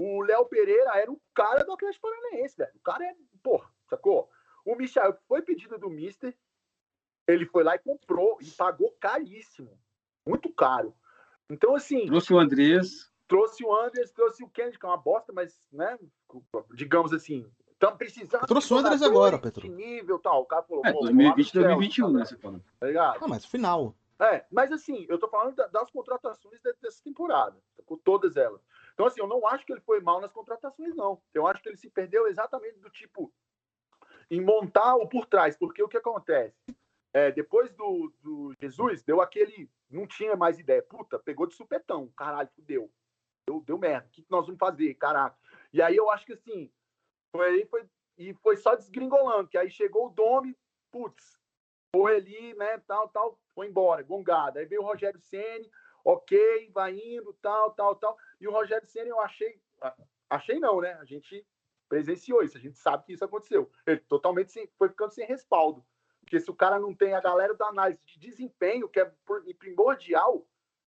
O Léo Pereira era o cara do Atlético Paranaense, velho. O cara é, pô, sacou? O Michel foi pedido do Mister, ele foi lá e comprou e pagou caríssimo. Muito caro. Então, assim. Trouxe o Andrés. Trouxe o Andrés, trouxe o Kennedy, que é uma bosta, mas, né? Digamos assim, estamos precisando. Trouxe o Andrés agora, Petro. Nível tal. O cara falou. É, 2020, 2021, né? Você falou. Tá ligado? Não, mas final. É, mas assim, eu tô falando das contratações dessa temporada, com todas elas. Então, assim, eu não acho que ele foi mal nas contratações, não. Eu acho que ele se perdeu exatamente do tipo em montar o por trás, porque o que acontece? É, depois do, do Jesus, deu aquele. Não tinha mais ideia. Puta, pegou de supetão. Caralho, fudeu. Deu, deu merda. O que nós vamos fazer? Caraca. E aí eu acho que assim. Foi, foi, e foi só desgringolando. Que aí chegou o Domi, putz, foi ali, né? Tal, tal, foi embora, gongada. Aí veio o Rogério Ceni, ok, vai indo, tal, tal, tal. E o Rogério Ceni eu achei. Achei não, né? A gente presenciou isso, a gente sabe que isso aconteceu. Ele totalmente sem, foi ficando sem respaldo. Porque se o cara não tem a galera da análise de desempenho, que é primordial,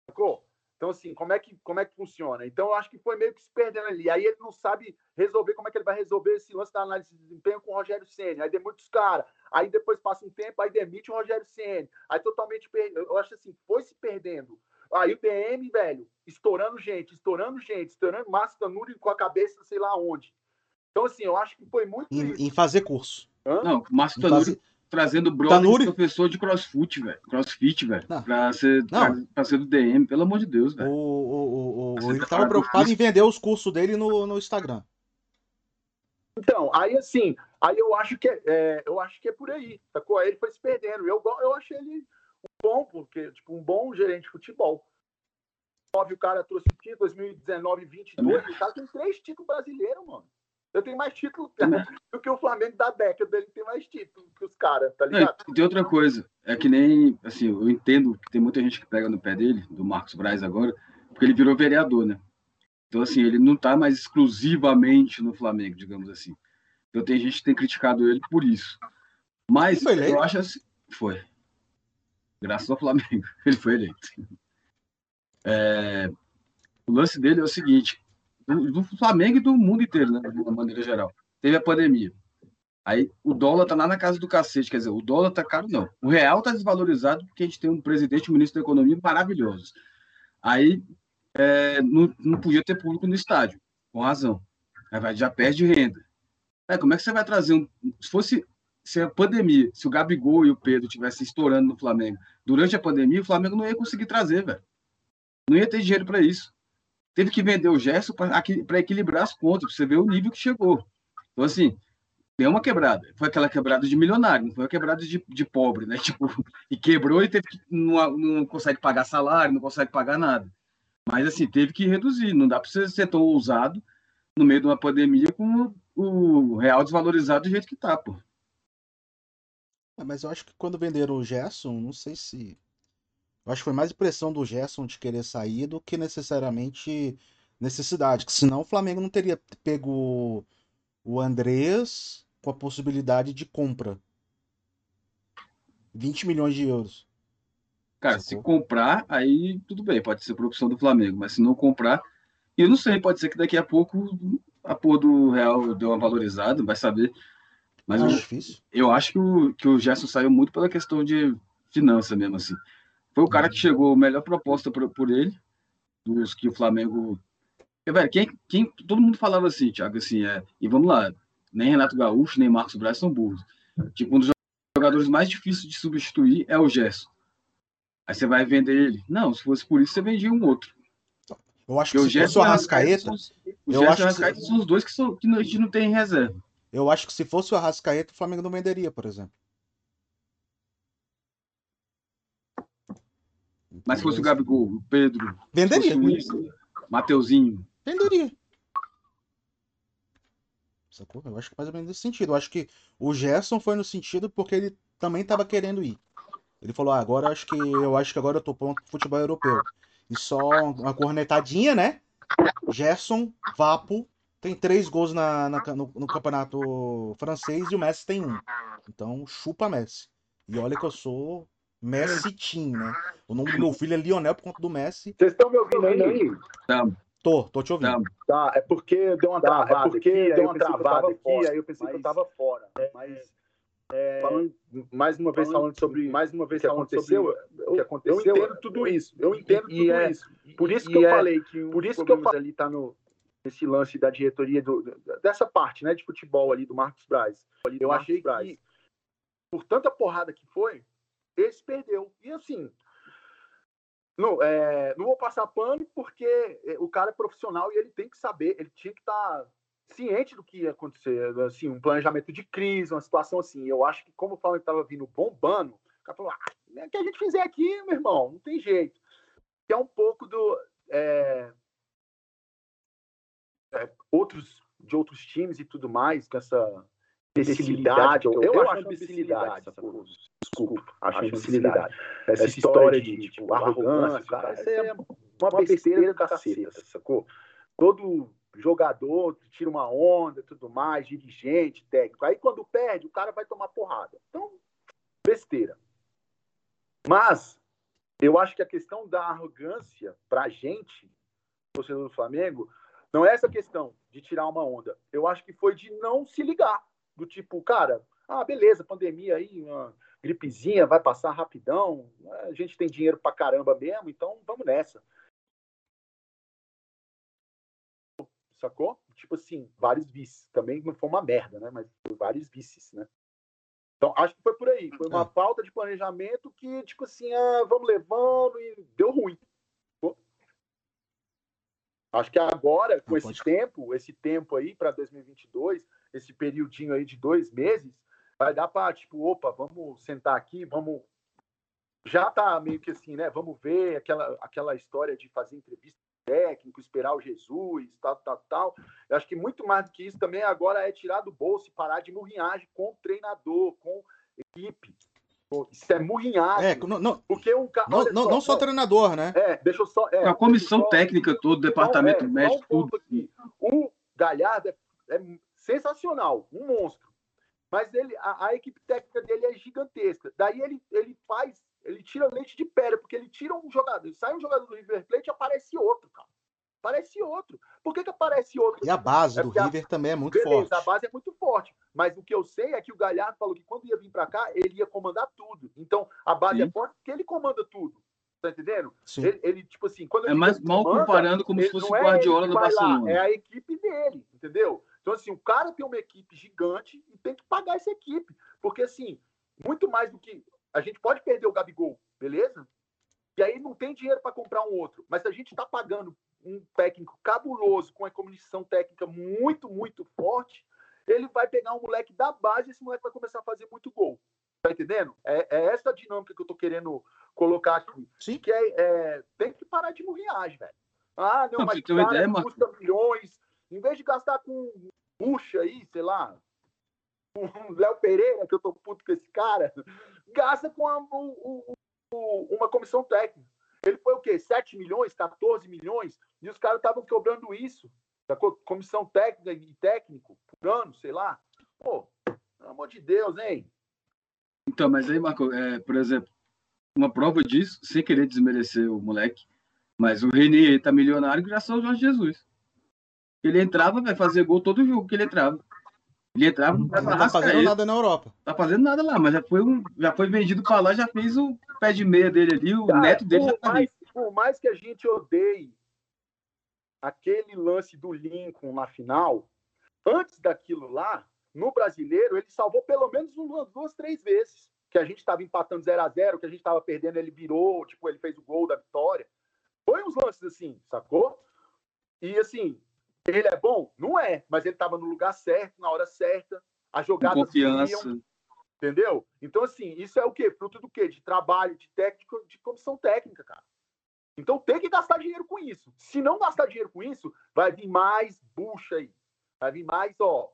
sacou? Então, assim, como é, que, como é que funciona? Então, eu acho que foi meio que se perdendo ali. Aí ele não sabe resolver como é que ele vai resolver esse lance da análise de desempenho com o Rogério Senna. Aí demite os caras. Aí depois passa um tempo, aí demite o Rogério Senna. Aí totalmente, per... eu acho assim, foi se perdendo. Aí o DM, velho, estourando gente, estourando gente, estourando Márcio Tanuri com a cabeça, sei lá onde. Então, assim, eu acho que foi muito. Em, em fazer curso. Hã? Não, Márcio Tanuri fazer... trazendo brother Tanuri... professor de crossfit, velho. Crossfit, velho. Pra ser, não. Pra, ser do DM, pelo amor de Deus, velho. O, o, o, ele tava preocupado em vender os cursos dele no, no Instagram. Então, aí assim, aí eu acho que é, é, eu acho que é por aí, sacou? Aí ele foi se perdendo. Eu, eu achei ele bom, porque, tipo, um bom gerente de futebol. O cara trouxe o título 2019 22, o cara tem três títulos brasileiros, mano. Eu tenho mais título do que o Flamengo da década. Ele tem mais título que os caras, tá ligado? Não, tem outra coisa. É que nem, assim, eu entendo que tem muita gente que pega no pé dele, do Marcos Braz agora, porque ele virou vereador, né? Então, assim, ele não tá mais exclusivamente no Flamengo, digamos assim. Então, tem gente que tem criticado ele por isso. Mas, eu acho assim. Foi. Graças ao Flamengo. Ele foi eleito. É... O lance dele é o seguinte: do, do, Flamengo e do mundo inteiro, né, de uma maneira geral. Teve a pandemia. Aí o dólar tá lá na casa do cacete, quer dizer, o dólar tá caro, não. O real tá desvalorizado porque a gente tem um presidente um ministro da economia maravilhosos. Aí é, não, não podia ter público no estádio, com razão. Aí já perde renda. Como é que você vai trazer um. Se fosse se a pandemia, se o Gabigol e o Pedro tivessem estourando no Flamengo durante a pandemia, o Flamengo não ia conseguir trazer, velho. Não ia ter dinheiro para isso teve que vender o Gerson para equilibrar as contas, para você ver o nível que chegou. Então, assim, deu uma quebrada. Foi aquela quebrada de milionário, não foi uma quebrada de, de pobre, né? Tipo, e quebrou e teve que, não, não consegue pagar salário, não consegue pagar nada. Mas, assim, teve que reduzir. Não dá para você ser tão ousado no meio de uma pandemia com o, real desvalorizado do jeito que tá, pô. É, mas eu acho que quando venderam o Gerson, não sei se acho que foi mais impressão do Gerson de querer sair do que necessariamente necessidade. Que senão o Flamengo não teria pego o Andrés com a possibilidade de compra. 20 milhões de euros. Cara, Sacou? se comprar, aí tudo bem, pode ser por opção do Flamengo, mas se não comprar, eu não sei, pode ser que daqui a pouco a porra do Real deu uma valorizada, vai saber. Mas eu, difícil. eu acho que o, que o Gerson saiu muito pela questão de finança mesmo, assim. Foi o cara que chegou, a melhor proposta por, por ele, dos que o Flamengo. Velho, quem, quem, todo mundo falava assim, Thiago, assim, é, e vamos lá, nem Renato Gaúcho, nem Marcos Braz são burros. Tipo, um dos jogadores mais difíceis de substituir é o Gerson. Aí você vai vender ele. Não, se fosse por isso, você vendia um outro. Eu acho que Porque se fosse o Arrascaeta. O eu acho e o Arrascaeta são os dois que, são, que a gente não tem em reserva. Eu acho que se fosse o Arrascaeta, o Flamengo não venderia, por exemplo. Mas se fosse o Gabigol, o Pedro, venderia. O Mateuzinho. Venderia. Sacou? Eu acho que mais ou menos nesse sentido. Eu acho que o Gerson foi no sentido porque ele também estava querendo ir. Ele falou: ah, agora acho que eu acho que agora eu tô pronto pro futebol europeu. E só uma cornetadinha, né? Gerson, Vapo, tem três gols na, na no, no, campeonato francês e o Messi tem um. Então chupa Messi. E olha que eu sou Messi Team, né? O nome do meu filho é Lionel por conta do Messi. Vocês estão me ouvindo aí? Tô, tô te ouvindo. tá. Tá, é porque deu uma Tá, travada é porque aqui, deu uma travada aqui, aqui, aí eu pensei que eu mas- tava fora. Mas É, falando, mais uma vez falando falando sobre mais uma vez que aconteceu, sobre eu, o que aconteceu, eu entendo tudo isso. Eu entendo e tudo é- isso. Por isso que eu é- falei que um por isso que eu ali tá no nesse lance da diretoria do, do- dessa parte, né, de futebol ali do Marcos Braz. ali do Eu Marcos achei Braz. que por tanta porrada que foi, esse perdeu. E assim, não, é, não vou passar pano porque é, o cara é profissional e ele tem que saber, ele tinha que estar ciente do que ia acontecer, assim, um planejamento de crise, uma situação assim. Eu acho que como o Flamengo estava vindo bombando, o cara falou, ah, é o que a gente fizer aqui, meu irmão, não tem jeito. Que é um pouco do é, é, outros de outros times e tudo mais, com essa imbecilidade, eu, eu, acho imbecilidade? Desculpa, acho imbecilidade. Essa história de, tipo, arrogância, cara, essa é uma besteira do caceta, sacou? Todo jogador tira uma onda e tudo mais, dirigente, técnico. Aí quando perde, o cara vai tomar porrada. Então, besteira. Mas eu acho que a questão da arrogância pra gente, torcedor do Flamengo, não é essa questão de tirar uma onda. Eu acho que foi de não se ligar. Do tipo, cara, ah, beleza, pandemia aí, uma gripezinha, vai passar rapidão. A gente tem dinheiro pra caramba mesmo, então vamos nessa. Sacou? Tipo assim, vários vices. Também não foi uma merda, né? Mas foi vários vices, né? Então, acho que foi por aí. Foi uma É. falta de planejamento que, tipo assim, ah, vamos levando e deu ruim. Acho que agora, com esse tempo, esse tempo aí para 2022, esse periodinho aí de dois meses, vai dar para, tipo, opa, vamos sentar aqui, vamos. Já tá meio que assim, né? Vamos ver aquela, aquela história de fazer entrevista técnico, esperar o Jesus, tal, tal, tal. Eu acho que muito mais do que isso também agora é tirar do bolso e parar de murrinhagem com o treinador, com equipe. Isso é murrinhagem. É, não, não, Porque um cara. não, não, não só não, treinador, né? É, deixa eu só. É, A comissão só- técnica toda, o departamento é, médico, só tudo. aqui. O Galhardo é, é sensacional, um monstro. Mas ele, a, a equipe técnica dele é gigantesca. Daí ele, ele faz, ele tira leite de pedra, porque ele tira um jogador, sai um jogador do River Plate e aparece outro, cara. Aparece outro. Por que, que aparece outro? E a base É do porque a- River também é muito Beleza, a forte. base é muito forte. Mas o que eu sei é que o Galhardo falou que quando ia vir pra cá, ele ia comandar tudo. Então, a base Sim. é forte porque ele comanda tudo. Tá entendendo? Sim. Ele, ele, tipo assim, quando É mais mal comanda, comparando como se fosse o é Guardiola do vai lá, Barcelona. é a equipe dele, entendeu? Então, assim, o cara tem uma equipe gigante e tem que pagar essa equipe. Porque, assim, muito mais do que. A gente pode perder o Gabigol, beleza? E aí não tem dinheiro para comprar um outro. Mas se a gente está pagando um técnico cabuloso, com a comissão técnica muito, muito forte, ele vai pegar um moleque da base e esse moleque vai começar a fazer muito gol. Tá entendendo? É, é essa a dinâmica que eu tô querendo colocar aqui. Sim. Que é, é, tem que parar de murriagem, velho. Ah, não, Não, mas uma cara, ideia, custa milhões. Em vez de gastar com bucha aí, sei lá, um Léo Pereira, que eu tô puto com esse cara, gasta com a- o- o- uma comissão técnica. Ele foi o quê? 7 milhões, 14 milhões? E os caras estavam cobrando isso. Da co- comissão técnica e técnico por ano, sei lá. Pô, pelo amor de Deus, hein? Então, mas aí, Marco, é, por exemplo, uma prova disso, sem querer desmerecer o moleque, mas o Renier tá milionário graças ao Jorge Jesus. Ele entrava, vai fazer gol todo jogo que ele entrava. Ele entrava, não tá fazendo nada na Europa. tá fazendo nada lá, mas já foi, um, já foi vendido para lá, já fez o pé de meia dele ali, o Cara, neto dele já por tá ali. mais, por mais que a gente odeie aquele lance do Lincoln na final, antes daquilo lá, no brasileiro, ele salvou pelo menos umas duas, três vezes. Que a gente estava empatando 0 a 0 que a gente estava perdendo, ele virou, tipo, ele fez o gol da vitória. Foi uns lances assim, sacou? E assim, ele é bom? Não é, mas ele estava no lugar certo, na hora certa, a jogada confiança. Entendeu? Então, assim, isso é o quê? Fruto do quê? De trabalho, de técnico, de comissão técnica, cara. Então tem que gastar dinheiro com isso. Se não gastar dinheiro com isso, vai vir mais bucha aí. Vai vir mais, ó,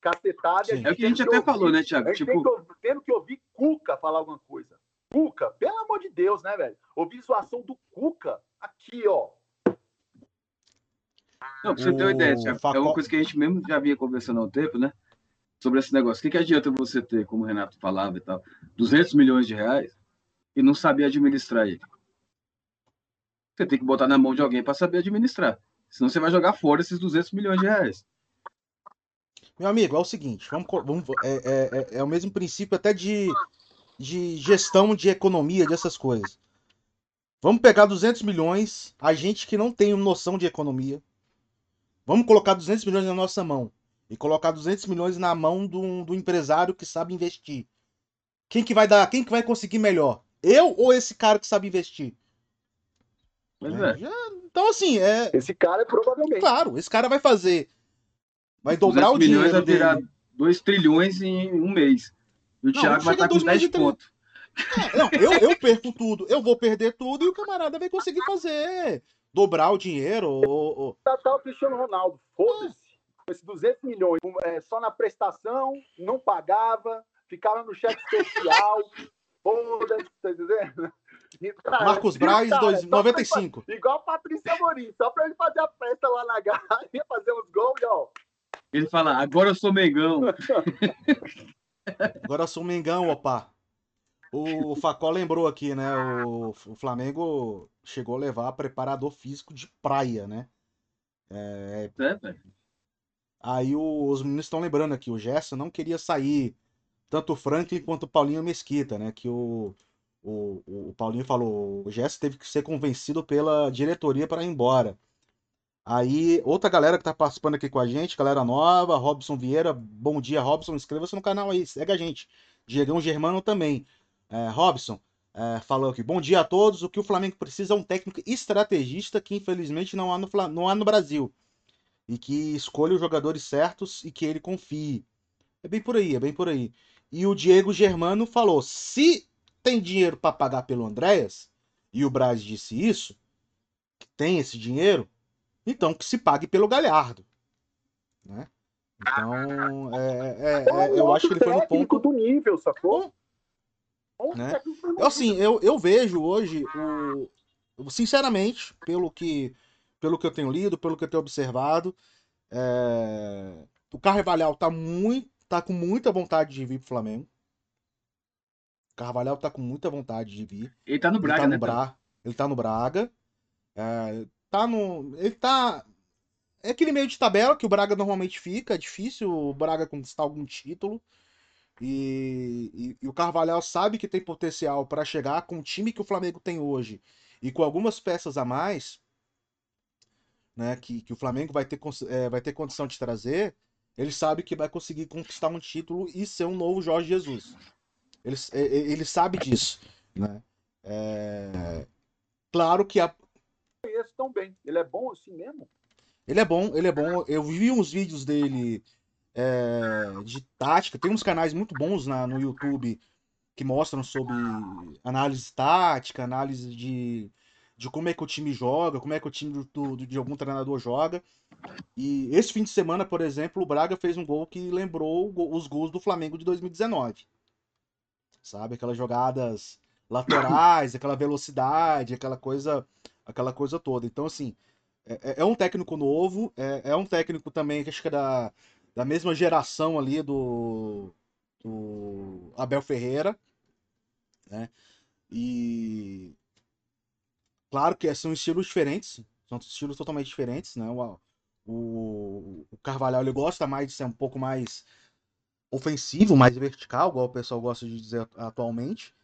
cacetada. e Sim. É o que a gente até ouvir- falou, né, A Thiago? gente Tipo, tem que, tendo que ouvir Cuca falar alguma coisa. Cuca, pelo amor de Deus, né, velho? Ouvir zoação do Cuca aqui, ó. Não, pra você ter uma O ideia, Thiago, é uma coisa que a gente mesmo já vinha conversando há um tempo, né? Sobre esse negócio. O que, que adianta você ter, como o Renato falava e tal, 200 milhões de reais e não saber administrar ele. Você tem que botar na mão de alguém para saber administrar. Senão você vai jogar fora esses 200 milhões de reais. Meu amigo, é o seguinte, vamos, vamos é, é, é, é, o mesmo princípio até de, de gestão de economia, dessas coisas. Vamos pegar 200 milhões, a gente que não tem noção de economia, vamos colocar 200 milhões na nossa mão e colocar 200 milhões na mão do, do empresário que sabe investir. Quem que vai dar, quem que vai conseguir melhor? Eu ou esse cara que sabe investir? Pois é. Já, então, assim, é. Esse cara é provavelmente. Claro, esse cara vai fazer. Vai dobrar o dinheiro. Vai virar 2 trilhões em um mês. E o não, Thiago vai estar com 10 pontos. É, não, eu, eu perco tudo, eu vou perder tudo e o camarada vai conseguir fazer. Dobrar o dinheiro. Ou, ou... Tá, tá o Cristiano Ronaldo, foda-se. Esses 200 milhões é, só na prestação, não pagava, ficava no cheque especial. foda-se, tá entendendo? Cara, Marcos Braz, cara, 95. Pra, igual Patrícia Morim, só pra ele fazer a festa lá na Gávea, fazer uns gols, ó. Ele fala, agora eu sou Mengão. agora eu sou Mengão, opa. O Facó lembrou aqui, né? O, o Flamengo chegou a levar preparador físico de praia, né? É... é Aí o, os meninos estão lembrando aqui, o Gerson não queria sair, tanto o Franklin quanto o Paulinho Mesquita, né? Que o, o, o Paulinho falou, o Gerson teve que ser convencido pela diretoria para ir embora. Aí, outra galera que tá participando aqui com a gente, galera nova, Robson Vieira, bom dia, Robson, inscreva-se no canal aí, segue a gente. Diegão Germano também. É, Robson é, falou aqui, bom dia a todos, o que o Flamengo precisa é um técnico estrategista que infelizmente não há no, não há no Brasil. E que escolha os jogadores certos e que ele confie. É bem por aí, é bem por aí. E o Diego Germano falou, se tem dinheiro para pagar pelo Andréas, e o Braz disse isso, que tem esse dinheiro, então que se pague pelo Galhardo. Né? Então, é, é, é, eu acho que ele foi no ponto. do nível, sacou? Né? Eu, assim, eu, eu vejo hoje, o, sinceramente, pelo que, pelo que eu tenho lido, pelo que eu tenho observado, é, o Carvalhal tá, muito, tá com muita vontade de vir pro Flamengo. O Carvalhal tá com muita vontade de vir. Ele tá no Braga, ele tá no né? Bra... Ele tá no Braga. É, tá no. Ele tá. É aquele meio de tabela que o Braga normalmente fica. É difícil o Braga conquistar algum título. E, e, e o Carvalhal sabe que tem potencial para chegar com o time que o Flamengo tem hoje e com algumas peças a mais, né, que, que o Flamengo vai ter, é, vai ter condição de trazer. Ele sabe que vai conseguir conquistar um título e ser um novo Jorge Jesus. Ele, ele sabe disso. Né? É... Claro que a, conheço tão bem. Ele é bom assim mesmo? Ele é bom, ele é bom. Eu vi uns vídeos dele é, de tática. Tem uns canais muito bons na, no YouTube que mostram sobre análise tática, análise de, de como é que o time joga, como é que o time do, do, de algum treinador joga. E esse fim de semana, por exemplo, o Braga fez um gol que lembrou os gols do Flamengo de 2019. Sabe? Aquelas jogadas laterais, aquela velocidade, aquela coisa aquela coisa toda. Então, assim, é, é, é um técnico novo, é, é, um técnico também que acho que é da, da mesma geração ali do, do Abel Ferreira, né? E claro que são estilos diferentes, são estilos totalmente diferentes, né? O, o, o Carvalhal ele gosta mais de ser um pouco mais ofensivo, mais vertical, igual o pessoal gosta de dizer atualmente.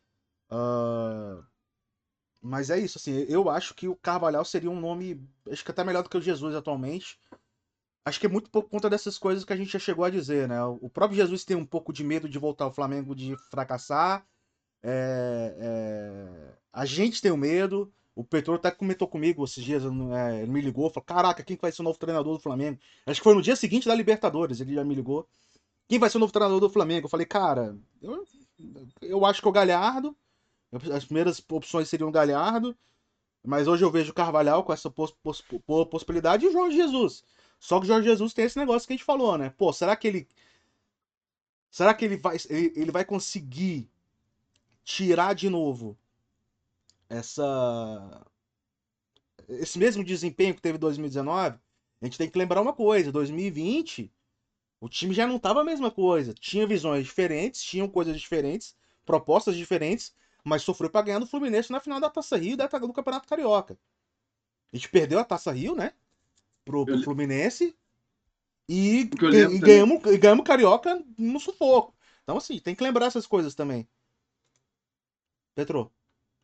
Uh, mas é isso, assim, eu acho que o Carvalhal seria um nome, acho que até melhor do que o Jesus atualmente. Acho que é muito por conta dessas coisas que a gente já chegou a dizer, né? O próprio Jesus tem um pouco de medo de voltar ao Flamengo, de fracassar. É, é... A gente tem o medo. O Petro até comentou comigo esses dias, é, ele me ligou, falou: Caraca, quem vai ser o novo treinador do Flamengo? Acho que foi no dia seguinte da Libertadores, ele já me ligou. Quem vai ser o novo treinador do Flamengo? Eu falei, cara, eu, eu acho que é o Galhardo. As primeiras opções seriam o Galhardo, mas hoje eu vejo o Carvalhal com essa poss possibilidade e o Jorge Jesus. Só que o Jorge Jesus tem esse negócio que a gente falou, né? Pô, será que ele. Será que ele vai, ele, ele vai conseguir tirar de novo essa. Esse mesmo desempenho que teve em 2019? A gente tem que lembrar uma coisa: 2020, o time já não estava a mesma coisa. Tinha visões diferentes, tinham coisas diferentes, propostas diferentes, mas sofreu para ganhar no Fluminense na final da Taça Rio e da, do Campeonato Carioca. A gente perdeu a Taça Rio, né? Pro, pro Fluminense. E, e ganhamos, e ganhamos Carioca no sufoco. Então, assim, tem que lembrar essas coisas também. Petro.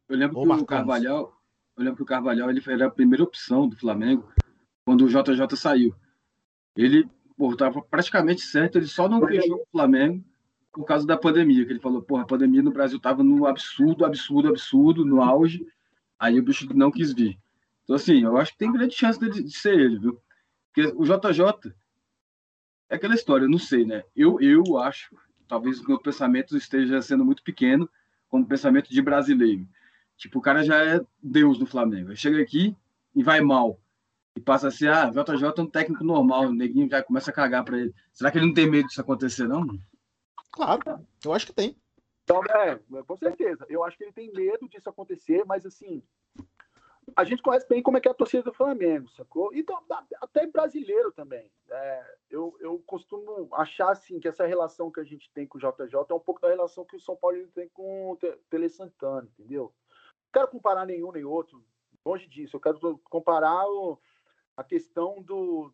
Eu lembro que o Carvalhal, eu lembro que o Carvalhal ele era a primeira opção do Flamengo quando o JJ saiu. Ele estava praticamente certo, ele só não fechou o Flamengo por causa da pandemia, que ele falou, porra, a pandemia no Brasil estava no absurdo, absurdo, absurdo, no auge, aí o bicho não quis vir. Então, assim, eu acho que tem grande chance de, de ser ele, viu? Porque o JJ é aquela história, eu não sei, né? Eu, eu acho, talvez o meu pensamento esteja sendo muito pequeno, como pensamento de brasileiro. Tipo, o cara já é Deus no Flamengo. Ele chega aqui e vai mal. E passa a ser, ah, JJ é um técnico normal, o neguinho já começa a cagar para ele. Será que ele não tem medo disso acontecer, não? Claro, eu acho que tem. Então, é, com certeza. Eu acho que ele tem medo disso acontecer, mas assim, a gente conhece bem como é que é a torcida do Flamengo, sacou? Então, até brasileiro também. É, eu, eu costumo achar assim que essa relação que a gente tem com o JJ é um pouco da relação que o São Paulo tem com o Tele Santana, entendeu? Não quero comparar nenhum nem outro, longe disso. Eu quero comparar o, a questão do,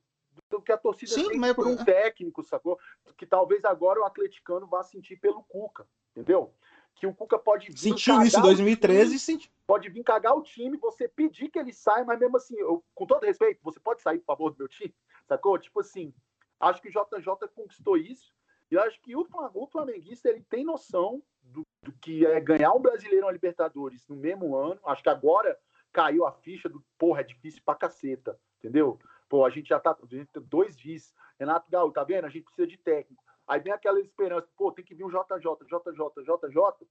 do que a torcida Sim, tem mas... por um técnico, sacou? Que talvez agora o atleticano vá sentir pelo Cuca, entendeu? Que o Cuca pode vir. Sentiu isso em 2013 sentiu. Pode vir cagar o time, você pedir que ele saia, mas mesmo assim, eu, com todo respeito, você pode sair por favor do meu time, sacou? Tipo assim, acho que o JJ conquistou isso. E acho que o, o flamenguista ele tem noção do, do, que é ganhar um brasileiro uma Libertadores no mesmo ano. Acho que agora caiu a ficha do porra, é difícil pra caceta, entendeu? Pô, a gente já tá. A gente tem dois vice. Renato Gaúcho, tá vendo? A gente precisa de técnico. Aí vem aquela esperança, pô, tem que vir um JJ, JJ, JJ.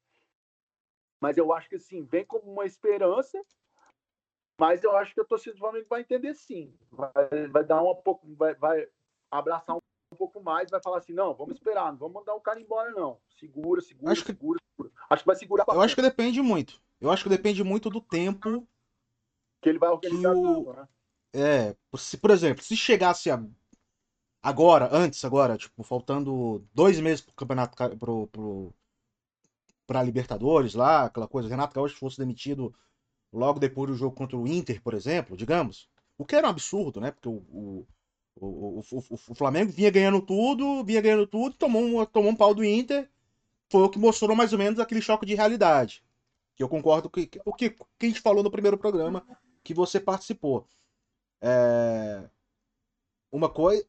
Mas eu acho que assim, vem como uma esperança, mas eu acho que a torcida do Flamengo vai entender sim. Vai, vai dar um pouco, vai, vai abraçar um, um pouco mais, vai falar assim, não, vamos esperar, não vamos mandar o cara embora, não. Segura, segura, acho segura, que... segura. Acho que vai segurar Eu acho que depende muito. Eu acho que depende muito do tempo que ele vai organizar o... tudo, né? É, se, por exemplo, se chegasse a, agora, antes, agora, tipo, faltando dois meses pro campeonato, pro, pro, pra Libertadores lá, aquela coisa, Renato Gaúcho fosse demitido logo depois do jogo contra o Inter, por exemplo, digamos, o que era um absurdo, né? Porque o, o, o, o, Flamengo vinha ganhando tudo, vinha ganhando tudo, tomou um, tomou um pau do Inter, foi o que mostrou mais ou menos aquele choque de realidade. Que eu concordo com o que, que a gente falou no primeiro programa que você participou. É... Uma coisa.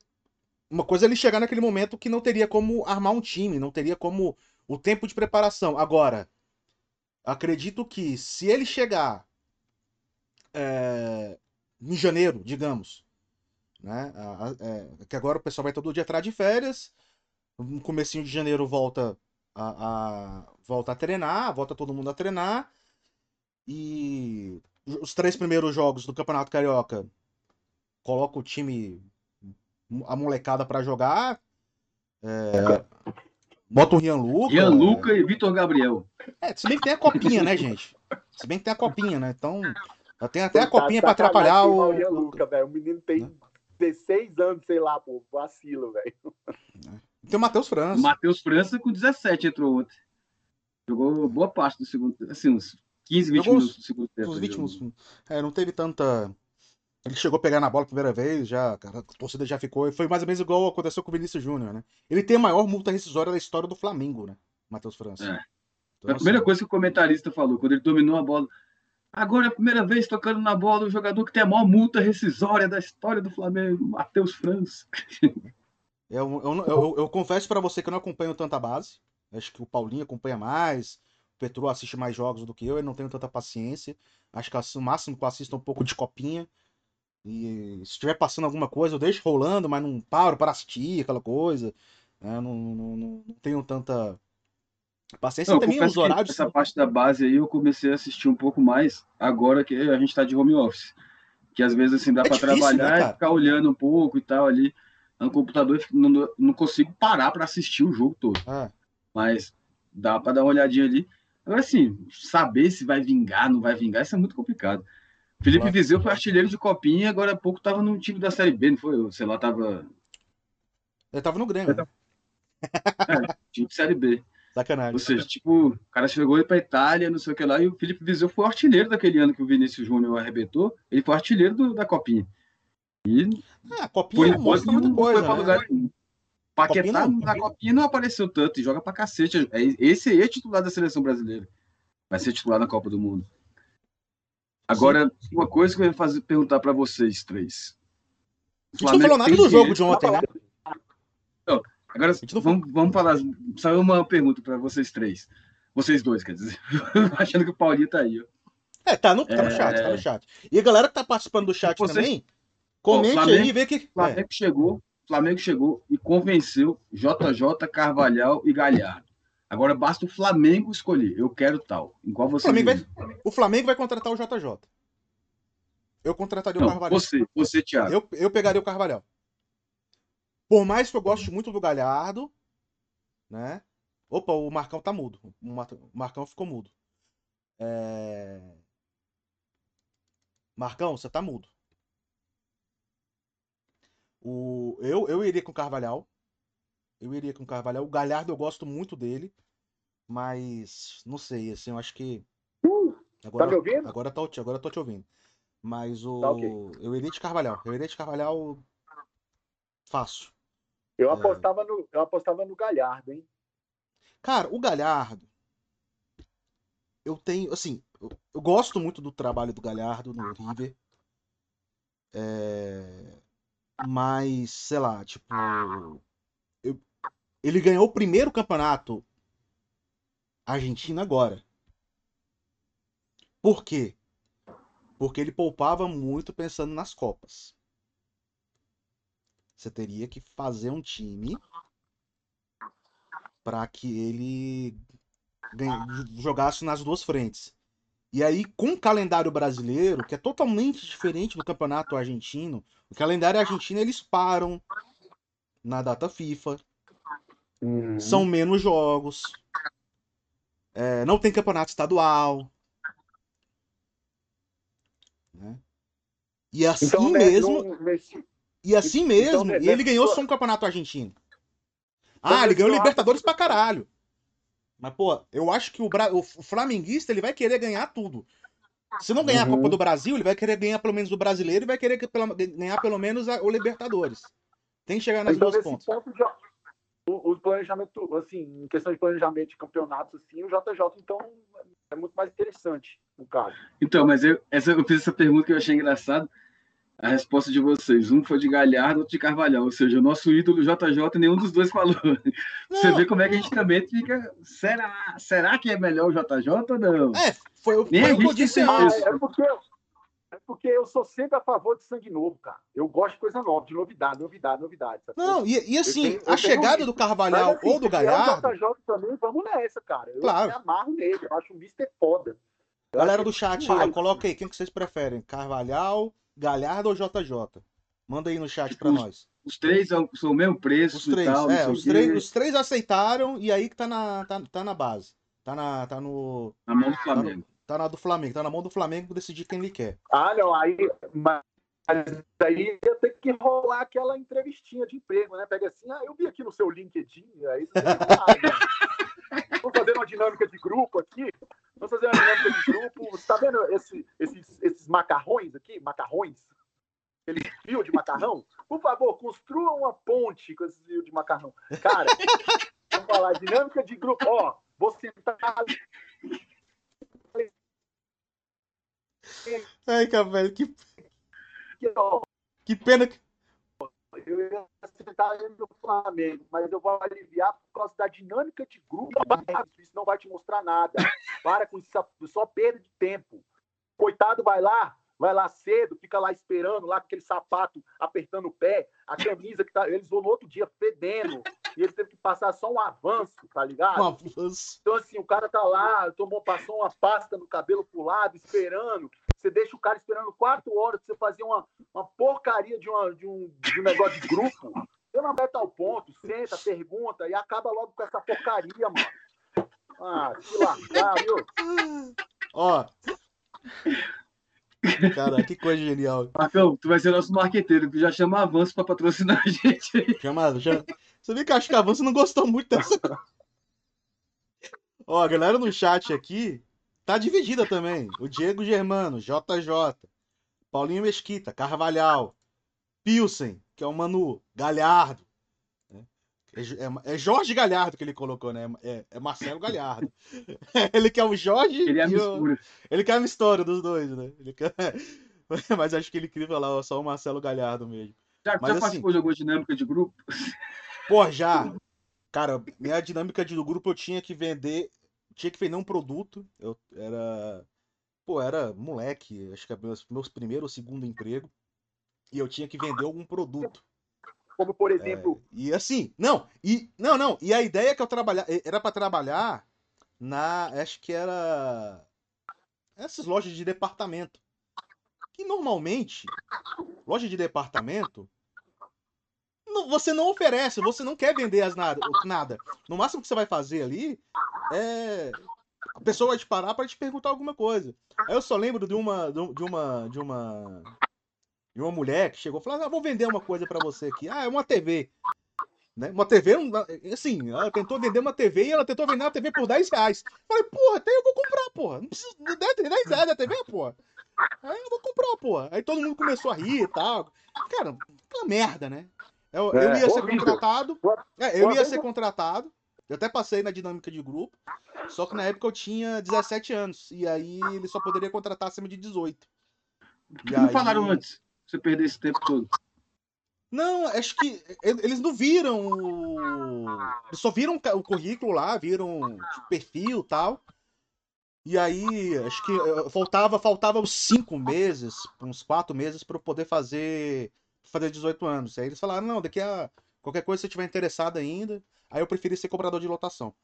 Uma coisa é ele chegar naquele momento que não teria como armar um time, não teria como o tempo de preparação. Agora, acredito que se ele chegar é, em janeiro, digamos, né? É, que agora o pessoal vai todo dia atrás de férias, no comecinho de janeiro volta a, a, volta a treinar, volta todo mundo a treinar, e os três primeiros jogos do Campeonato Carioca coloca o time, a molecada para jogar. É, bota o Rian Luca. Rian Luca e Vitor Gabriel. É, se bem que tem a copinha, né, gente? Se bem que tem a copinha, né? Então, tem até a copinha para atrapalhar o. Rian Luca, velho. O menino tem né? 16 anos, sei lá, pô, vacilo, velho. Tem o Matheus França. Matheus França com 17 entrou ontem. Jogou boa parte do segundo, assim, uns 15, 20 Jogou minutos do segundo tempo. 20 minutos. É, não teve tanta ele chegou a pegar na bola a primeira vez, já, cara, a torcida já ficou. Foi mais ou menos igual aconteceu com o Vinícius Júnior, né? Ele tem a maior multa rescisória da história do Flamengo, né? Matheus França. É. Então, a primeira assim... coisa que o comentarista falou, quando ele dominou a bola. Agora é a primeira vez tocando na bola o jogador que tem a maior multa rescisória da história do Flamengo, Matheus França. Eu, eu, eu, eu confesso para você que eu não acompanho tanta base. Acho que o Paulinho acompanha mais, o Petro assiste mais jogos do que eu, eu não tenho tanta paciência. Acho que o máximo que eu assisto é um pouco de copinha. E se estiver passando alguma coisa, eu deixo rolando, mas não paro para assistir aquela coisa. Né? Não, não, não, não, tenho tanta paciência. Não, também os horários. Essa parte da base aí eu comecei a assistir um pouco mais agora que a gente está de home office. Que às vezes assim dá é para trabalhar né, e ficar olhando um pouco e tal ali. No computador não, não consigo parar para assistir o jogo todo. É. Mas dá para dar uma olhadinha ali. Agora, assim, saber se vai vingar, não vai vingar, isso é muito complicado. Felipe Vizeu foi artilheiro de copinha, agora há pouco tava no time da Série B, não foi? Sei lá, tava. Ele tava no Grêmio. Né? É, time de Série B. Sacanagem. Ou seja, tipo, o cara chegou aí pra Itália, não sei o que lá, e o Felipe Viseu foi artilheiro daquele ano que o Vinícius Júnior arrebentou. Ele foi artilheiro do- da Copinha. E, É, a copinha enquanto, mostra muita não foi coisa, pra né? lugar nenhum. Paquetá Copinha não, na Copinha- Copinha não apareceu tanto e joga pra cacete. É- Esse aí é titular da seleção brasileira. Vai ser titular na Copa do Mundo. Agora, uma coisa que eu ia fazer, perguntar pra vocês três. A gente não falou nada do jogo de ontem, né? Agora, não vamos, vamos falar. Saiu uma pergunta para vocês três. Vocês dois, quer dizer. Achando que o Paulinho tá aí. ó. É, tá no, tá no É. chat, tá no chat. E a galera que tá participando do chat Vocês- também, comente Flamengo- aí e vê que. O Flamengo chegou, o Flamengo chegou e convenceu JJ, Carvalhal e Galhardo. Agora basta o Flamengo escolher. Eu quero tal. Em qual o, você Flamengo vai, o Flamengo vai contratar o JJ. Eu contrataria o Não, Carvalhal. você, você, Thiago. Eu, eu pegaria o Carvalhal. Por mais que eu goste muito do Galhardo, né? Opa, o Marcão tá mudo. O o Marcão ficou mudo. É... Marcão, você tá mudo. O... Eu, eu iria com o Carvalhal. Eu iria com o Carvalhal. O Galhardo eu gosto muito dele. Mas não sei, assim, eu acho que. Agora, Tá me ouvindo? Agora, tá, agora tô te ouvindo. Mas o. Tá ok. Eu iria de Carvalhal. Eu iria de Carvalhal fácil. Eu É. apostava no, eu apostava no Galhardo, hein? Cara, o Galhardo. Eu tenho, assim, eu, eu gosto muito do trabalho do Galhardo no River. É, mas, sei lá, tipo. Ele ganhou o primeiro campeonato argentino agora. Por quê? Porque ele poupava muito pensando nas Copas. Você teria que fazer um time para que ele ganha- jogasse nas duas frentes. E aí, com o calendário brasileiro, que é totalmente diferente do campeonato argentino, o calendário argentino eles param na data FIFA, Uhum. são menos jogos, é, não tem campeonato estadual. né? E assim Então, né, mesmo, não- e assim então, mesmo, né, e ele nessa ganhou só um campeonato argentino. Então, Ah, ele ganhou Libertadores pra caralho. Mas, pô, eu acho que o, Bra... o flamenguista ele vai querer ganhar tudo. Se não ganhar a Uhum. Copa do Brasil, ele vai querer ganhar pelo menos o brasileiro e vai querer ganhar pelo menos a- o Libertadores. Tem que chegar nas Então, duas pontas. ponto, já, o, o planejamento, assim, em questão de planejamento de campeonatos, assim, o JJ, então, é muito mais interessante, no caso. Então, mas eu, essa, eu fiz essa pergunta que eu achei engraçado. A resposta de vocês. Um foi de Galhardo, outro de Carvalhal. Ou seja, o nosso ídolo JJ, nenhum dos dois falou. Você vê como é que a gente também fica. Será, será que é melhor o JJ ou não? É, foi, o- foi o que eu disse antes. É porque, porque eu sou sempre a favor de sangue novo, cara. Eu gosto de coisa nova, de novidade, novidade, novidade. Não, e, e assim, tenho- a chegada isso. do Carvalhal Mas, assim, ou do Galhardo, O JJ também, vamos nessa, cara. Eu Claro. me amarro nele, eu acho o Mister foda. Eu galera do chat aí, coloca aí, quem que vocês preferem? Carvalhal, Galhardo ou JJ? Manda aí no chat pra Os- nós. Os três são, são o mesmo preço Os e três, tal. é, o os três, os três aceitaram e aí que tá na, tá, tá na base. Tá, na, tá, no, Na mão do Flamengo. tá na do Flamengo, tá na mão do Flamengo decidir quem ele quer. Ah, não, aí. Mas aí ia ter que rolar aquela entrevistinha de emprego, né? Pega assim, ah, eu vi aqui no seu LinkedIn, aí você né? Vamos fazer uma dinâmica de grupo aqui. Vamos fazer uma dinâmica de grupo. Você tá vendo esse- esses, esses macarrões aqui? Macarrões? Aquele fio de macarrão? Por favor, construa uma ponte com esse fio de macarrão. Cara, vamos falar, dinâmica de grupo. Ó, vou sentar Ai, cara, velho, que, que pena que. eu ia sentar ali no Flamengo, mas eu vou aliviar por causa da dinâmica de grupo. Isso não vai te mostrar nada. Para com isso, só perda de tempo. Coitado vai lá, vai lá cedo, fica lá esperando, lá com aquele sapato apertando o pé, a camisa que tá. Eles vão no outro dia fedendo, e ele teve que passar só um avanço, tá ligado? Um avanço. Então, assim, o cara tá lá, tomou, passou uma pasta no cabelo pro lado, esperando. Você deixa o cara esperando quatro horas pra você fazer uma, uma porcaria de, uma, de, um, de um negócio de grupo. Você não vai ao ponto, senta, pergunta e acaba logo com essa porcaria, mano. Ah, se lascar, viu? Ó. Cara, que coisa genial. Marcão, tu vai ser nosso marqueteiro, tu já chama avanço pra patrocinar a gente aí. Chama, chama... Você viu que acho que a Avanço não gostou muito dessa. Ó, a galera no chat aqui tá dividida também. O Diego Germano, JJ, Paulinho Mesquita, Carvalhal, Pilsen, que é o Manu, Galhardo. né? É, é- é Jorge Galhardo que ele colocou, né? É, é Marcelo Galhardo. ele quer o Jorge Ele é a e o- mistura. ele quer a mistura dos dois, né? Quer- Mas acho que ele queria falar só o Marcelo Galhardo mesmo. Já, Mas já assim- participou de alguma dinâmica de grupo? Pô, já. Cara, minha dinâmica de- do grupo eu tinha que vender, tinha que vender um produto. Eu era, pô, era moleque, acho que era meus, meus primeiro ou segundo emprego, e eu tinha que vender algum produto. Como, por É, exemplo, e assim, não, e não, não, e a ideia que eu trabalhar era para trabalhar na, acho que era essas lojas de departamento. Que normalmente, loja de departamento, você não oferece, você não quer vender as nada, nada. No máximo que você vai fazer ali é a pessoa vai te parar para te perguntar alguma coisa. Aí eu só lembro de uma de uma de uma de uma mulher que chegou e falou: ah, vou vender uma coisa para você aqui. Ah, é uma TV. Né? Uma TV, assim, ela tentou vender uma TV e ela tentou vender uma TV por 10 reais. Falei, porra, até eu vou comprar, porra. Não precisa de 10 10 reais da TV, porra. Aí eu vou comprar, porra. Aí todo mundo começou a rir e tal. Cara, uma merda, né? Eu, eu É, ia ser horrível. contratado. É, eu ia ser eu- contratado. Eu até passei na dinâmica de grupo. Só que na época eu tinha 17 anos. E aí ele só poderia contratar acima de 18. Por que E não aí- falaram antes? Você perder esse tempo todo. Não, acho que eles não viram. o- Eles só viram o currículo lá, viram tipo, perfil e tal. E aí, acho que eh, faltava, faltava uns cinco meses, uns quatro meses para eu poder fazer, fazer 18 anos. Aí eles falaram, não, daqui a qualquer coisa se você estiver interessado ainda. Aí eu preferi ser cobrador de lotação.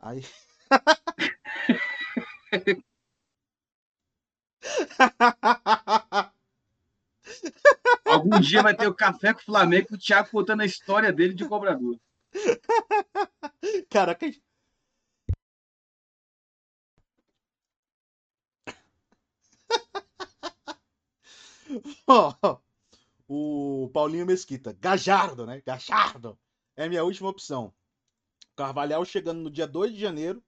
Aí. Algum dia vai ter o Café com o Flamengo o Thiago contando a história dele de cobrador. Cara, que... O Paulinho Mesquita, Gajardo, né? Gajardo é minha última opção. Carvalhal chegando no dia 2 de janeiro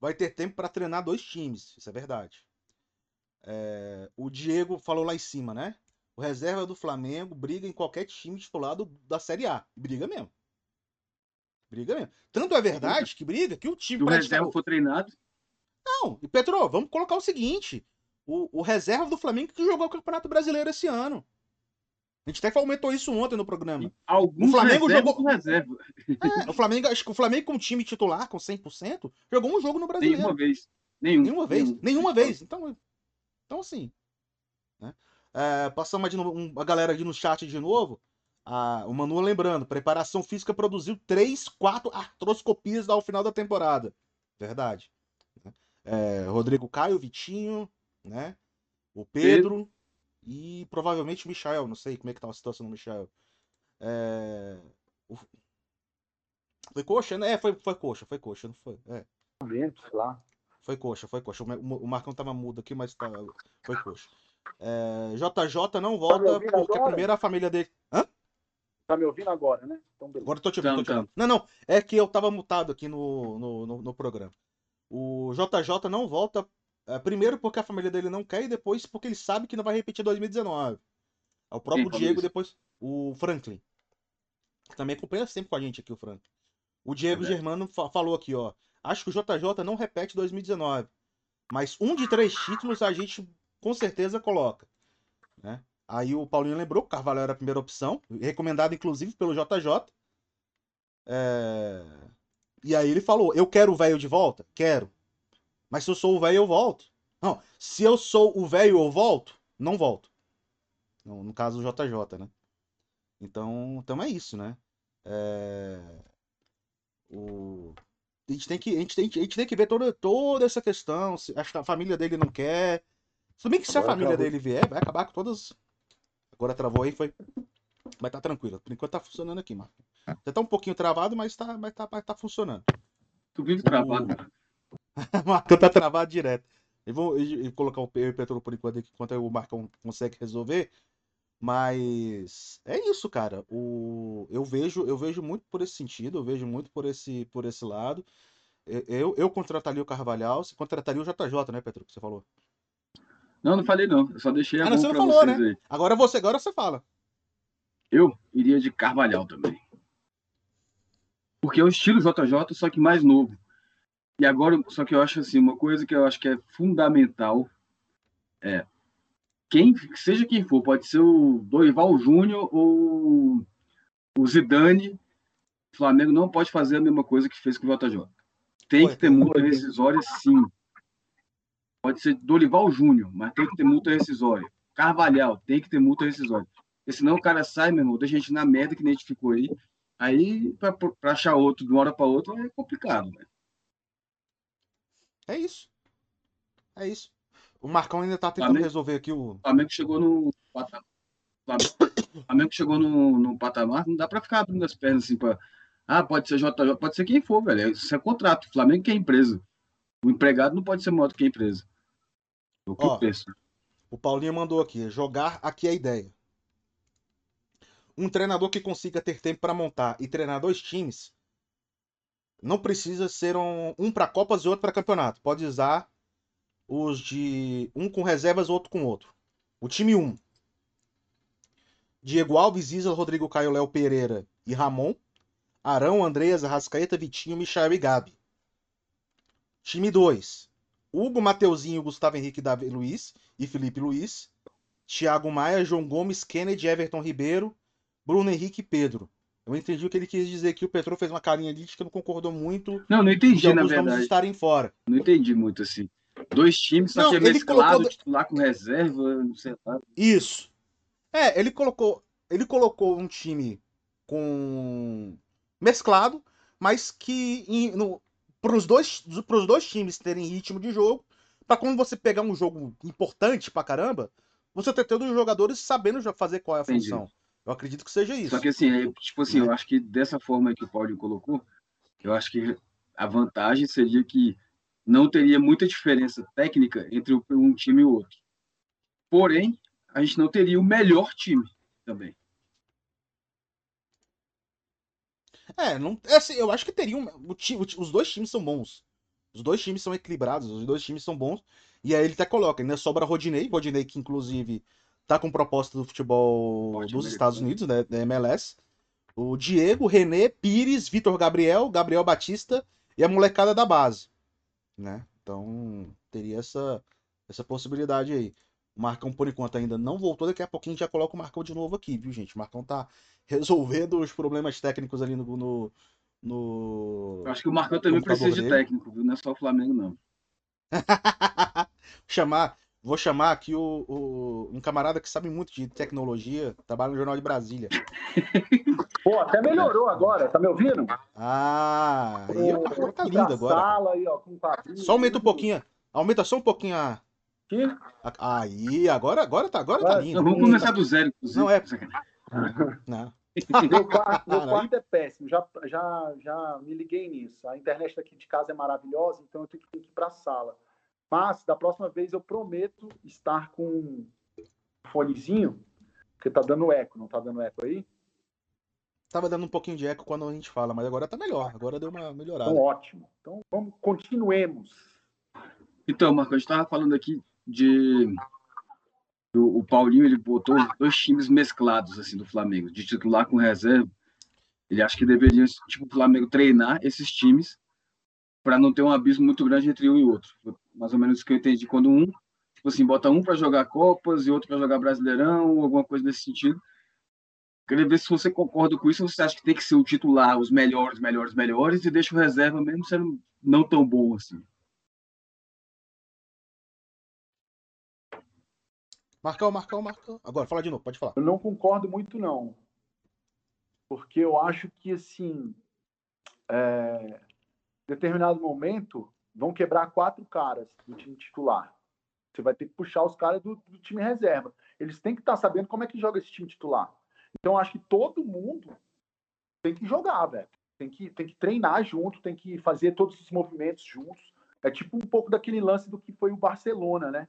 vai ter tempo para treinar dois times, isso é verdade. É, o Diego falou lá em cima, né? O reserva do Flamengo briga em qualquer time titulado da Série A. Briga mesmo. Briga mesmo. Tanto é verdade que briga que o time. Se o reserva for treinado, Não, e Petro, vamos colocar o seguinte: o, o reserva do Flamengo que jogou o Campeonato Brasileiro esse ano. A gente até comentou isso ontem no programa. alguns O Flamengo jogou- reserva. É, o Flamengo, acho que o Flamengo com time titular, com 100%, jogou um jogo no Brasileiro. Nenhuma vez. Nenhum. Nenhuma vez. Nenhum. Nenhuma vez. Então, então assim. Né? É, passamos de um- a galera aqui no chat de novo. Ah, o Manu lembrando, preparação física produziu 3, 4 artroscopias ao final da temporada. Verdade. né? É, Rodrigo Caio, Vitinho, né? O Pedro, e provavelmente o Michael. Não sei como é que tá a situação do Michael. É, o- Foi coxa, né? É, foi, foi coxa, foi coxa, não foi? É. Sei lá. Foi coxa, foi coxa. O Ma- O Marcão tava mudo aqui, mas tá... foi coxa. É, JJ não volta ouvindo porque agora? primeiro a família dele. Hã? Tá me ouvindo agora, né? Então, beleza. Agora eu tô te vendo, tô te vendo. Não, não. É que eu tava mutado aqui no, no, no, no programa. O JJ não volta. É, primeiro porque a família dele não quer e depois porque ele sabe que não vai repetir 2019. É o próprio falou Diego, depois o Franklin. Que também acompanha sempre com a gente aqui, o Franklin. O Diego Verdade. Germano fa- falou aqui, ó. Acho que o JJ não repete 2019. Mas um de três títulos a gente com certeza coloca. Né? Aí o Paulinho lembrou que o Carvalho era a primeira opção, recomendado inclusive pelo JJ. É, E aí ele falou: Eu quero o velho de volta? Quero. Mas se eu sou o velho, eu volto. Não, se eu sou o velho, eu volto? Não volto. No, no caso do JJ, né? Então, então é isso, né? É, O... A gente tem que, a gente tem, a gente tem que ver toda, toda essa questão. Se acho que a família dele não quer. Se bem que se a Agora família travou. dele vier, vai acabar com todas. Agora travou aí, foi. Vai estar tranquilo. Por enquanto tá funcionando aqui, Marco. Já tá um pouquinho travado, mas tá, mas tá, mas tá funcionando. Tu vive travado, cara. Marcão tá travado direto. Eu vou, eu vou colocar o eu e o Petro por enquanto aqui, enquanto o Marcão consegue resolver. Mas é isso, cara. O, eu vejo, eu vejo muito por esse sentido, eu vejo muito por esse, por esse lado. Eu, eu contrataria o Carvalhal, você contrataria o JJ, né, Petro, que você falou? Não, não falei não. Eu só deixei a Ah, não, você não falou, vocês né? aí. Agora você, agora você fala. Eu iria de Carvalhal também. Porque é o estilo JJ, só que mais novo. E agora, só que eu acho assim, uma coisa que eu acho que é fundamental é quem, seja quem for, pode ser o Dorival Júnior ou o Zidane, o Flamengo não pode fazer a mesma coisa que fez com o JJ. Tem que ter multa rescisória, sim. Pode ser Dorival Júnior, mas tem que ter multa rescisória. Carvalhal, tem que ter multa rescisória. Porque senão o cara sai, meu irmão, deixa a gente na merda que nem a gente ficou aí. Aí, pra achar outro de uma hora pra outra, é complicado, né? É isso. É isso. O Marcão ainda tá tentando Flamengo- resolver aqui o. Flamengo chegou no patamar. Flamengo chegou no, no patamar, não dá pra ficar abrindo as pernas assim pra. Ah, pode ser JJ, pode ser quem for, velho. Isso é contrato. O Flamengo que é empresa. O empregado não pode ser maior do que a empresa. É o que Ó. eu penso. O Paulinho mandou aqui. Jogar aqui é a ideia. Um treinador que consiga ter tempo para montar e treinar dois times não precisa ser um, um para Copas e outro para campeonato. Pode usar os de um com reservas, outro com outro. O time 1. Diego Alves, Isla, Rodrigo Caio, Léo Pereira e Ramon. Arão, Andreas, Arrascaeta, Vitinho, Michael e Gabi. Time 2. Hugo, Mateuzinho, Gustavo Henrique, Davi Luiz e Felipe Luiz. Thiago Maia, João Gomes, Kennedy, Everton Ribeiro, Bruno Henrique e Pedro. Eu entendi o que ele quis dizer que o Petro fez uma carinha ali de que não concordou muito Não, não entendi, na verdade. estarem fora. Não entendi muito assim. Dois times, só Não, que é mesclado, colocou- titular com reserva, não sei lá. Isso. É, ele colocou, ele colocou um time com mesclado, mas que para os dois, pros dois times terem ritmo de jogo, para quando você pegar um jogo importante pra caramba, você ter todos os jogadores sabendo já fazer qual é a Entendi. função. Eu acredito que seja isso. Só que assim, tipo assim, Né? eu acho que dessa forma que o Paulinho colocou, eu acho que a vantagem seria que não teria muita diferença técnica entre um time e o outro. Porém, a gente não teria o melhor time também. É, não, é assim, eu acho que teriam. o ti- o ti- os dois times são bons. Os dois times são equilibrados, os dois times são bons. E aí ele até coloca, ainda sobra Rodinei, Rodinei que inclusive tá com proposta do futebol dos. Estados Unidos, né, da MLS. O Diego, René, Pires, Vitor Gabriel, Gabriel Batista e a molecada da base, né? Então teria essa essa possibilidade aí. O Marcão por enquanto ainda não voltou, daqui a pouquinho já coloca o Marcão de novo aqui, viu, gente? O Marcão tá resolvendo os problemas técnicos ali no no, no... Eu acho que o Marcão também precisa de dele. técnico, viu? Não é só o Flamengo, não. chamar, vou chamar aqui o, o- um camarada que sabe muito de tecnologia, trabalha no Jornal de Brasília. Pô, até melhorou agora, tá me ouvindo? Ah, aí tá lindo Pra agora. Sala aí, ó, com quadrinho, Só aumenta um pouquinho, aumenta só um pouquinho a, Aqui. a- aí, agora agora tá, agora tá lindo. Vamos começar do zero, inclusive. Não, é- Não. Meu quarto, meu quarto é péssimo, já, já, já me liguei nisso. A internet daqui de casa é maravilhosa, então eu tenho que, tenho que ir para a sala. Mas da próxima vez eu prometo estar com um fonezinho, porque tá dando eco, não tá dando eco aí? Tava dando um pouquinho de eco quando a gente fala, mas agora tá melhor, agora deu uma melhorada. Então, ótimo. Então vamos, continuemos. Então, Marco, a gente estava falando aqui de. O, o Paulinho ele botou dois times mesclados assim do Flamengo, de titular com reserva. Ele acha que deveria, tipo, o Flamengo treinar esses times para não ter um abismo muito grande entre um e outro. Mais ou menos isso que eu entendi. Quando um, tipo assim, bota um para jogar Copas e outro para jogar Brasileirão, ou alguma coisa nesse sentido. Queria ver se você concorda com isso ou você acha que tem que ser o titular, os melhores, melhores, melhores, e deixa o reserva mesmo sendo não tão bom assim. Marcão, Marcão, Marcão. Agora, fala de novo, pode falar. Eu não concordo muito, não. Porque eu acho que, assim, é, determinado momento, vão quebrar quatro caras do time titular. Você vai ter que puxar os caras do, do time reserva. Eles têm que estar sabendo como é que joga esse time titular. Então, acho que todo mundo tem que jogar, velho. Tem que, tem que treinar junto, tem que fazer todos os movimentos juntos. É tipo um pouco daquele lance do que foi o Barcelona, né?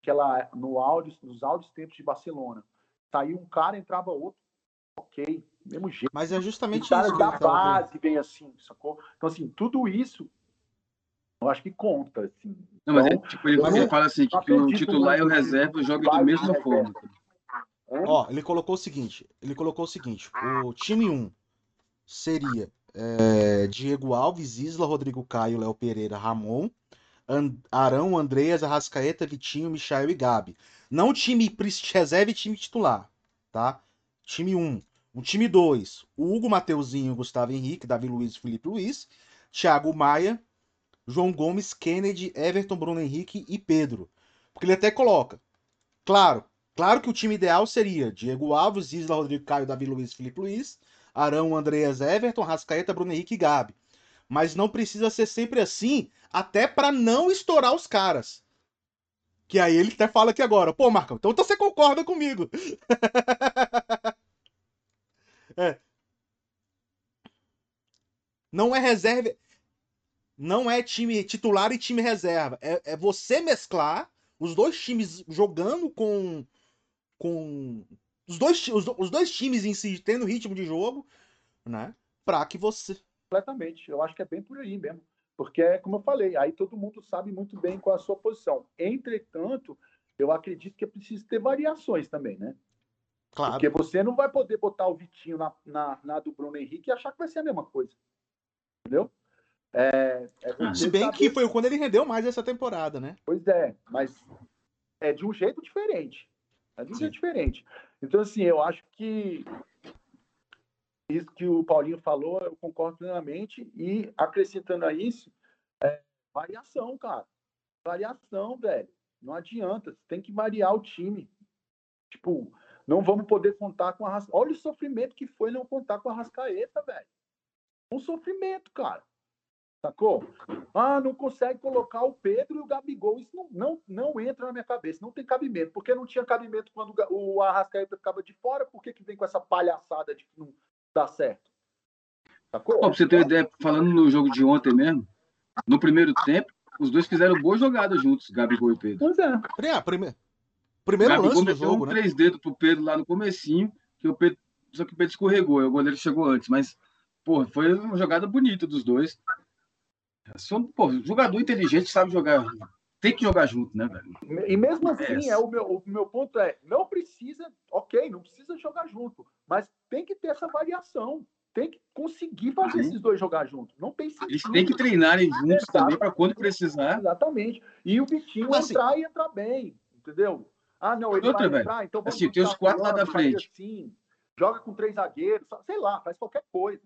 Aquela, no áudio, nos áudios tempos de Barcelona. Saiu um cara, entrava outro. Ok, mesmo jeito. Mas é justamente isso que da tava base vem assim, sacou? Então, assim, tudo isso Eu acho que conta, assim. Não, mas é, Então, tipo, ele, não- fala assim, que, não que o titular e o reserva jogam da mesma forma. Ó, ele colocou o seguinte: ele colocou o seguinte: o time 1 seria é, Diego Alves, Isla, Rodrigo Caio, Léo Pereira, Ramon, An- Arão, Andreas, Arrascaeta, Vitinho, Michael e Gabi. Não time reserva e time titular, tá? Time 1. O time 2, o Hugo Mateuzinho, Gustavo Henrique, Davi Luiz Felipe Luiz, Thiago Maia, João Gomes, Kennedy, Everton, Bruno Henrique e Pedro. Porque ele até coloca, claro, Claro que o time ideal seria Diego Alves, Isla, Rodrigo Caio, Davi Luiz, Felipe Luiz, Arão, Andreas, Everton, Rascaeta, Bruno Henrique e Gabi. Mas não precisa ser sempre assim, até pra não estourar os caras. Que aí ele até fala aqui agora, pô, Marcão, então você concorda comigo. É. Não é reserva. Não é time titular e time reserva. É, é você mesclar os dois times jogando com. com os, dois, os, os dois times em si tendo ritmo de jogo, né? Pra que você. completamente. Eu acho que é bem por aí mesmo. Porque é como eu falei, aí todo mundo sabe muito bem qual é a sua posição. Entretanto, eu acredito que é preciso ter variações também, né? Claro. Porque você não vai poder botar o Vitinho na, na, na do Bruno Henrique e achar que vai ser a mesma coisa. Entendeu? É, é você Se bem saber- que foi quando ele rendeu mais essa temporada, né? Pois é, mas é de um jeito diferente. É de um Sim. jeito diferente. Então, assim, eu acho que isso que o Paulinho falou, eu concordo plenamente. E acrescentando a isso, é variação, cara. Variação, velho. Não adianta. Você tem que variar o time. Tipo, não vamos poder contar com a Rascaeta. Olha o sofrimento que foi não contar com a Rascaeta, velho. Um sofrimento, cara. Sacou? Ah, não consegue colocar o Pedro e o Gabigol. Isso não, não, não entra na minha cabeça. Não tem cabimento. Porque não tinha cabimento quando o Arrascaeta ficava de fora. Por que, que vem com essa palhaçada de que não dá certo? Sacou? Ó, pra você ter uma ideia, falando no jogo de ontem mesmo, no primeiro tempo, os dois fizeram boas jogadas juntos, Gabigol e Pedro. Pois é. Pri- ah, prime- Primeiro Gabigol lance do jogo, um né? três dedos pro Pedro lá no comecinho, que o Pedro, só que o Pedro escorregou, aí o goleiro chegou antes, mas, pô, foi uma jogada bonita dos dois. São, pô, jogador inteligente sabe jogar, tem que jogar junto, né, velho? E mesmo assim, É. é o, meu, o meu ponto é, não precisa, ok, não precisa jogar junto, mas tem que ter essa variação. Tem que conseguir fazer Sim. esses dois jogar juntos. Não tem sentido. Eles têm que treinarem juntos também para quando precisar. Exatamente. E o Vitinho Assim- entrar e entrar bem, entendeu? Ah, não, ele Outra, vai entrar, então vamos assim, tem os quatro lá da frente. Assim, joga com três zagueiros, sei lá, faz qualquer coisa.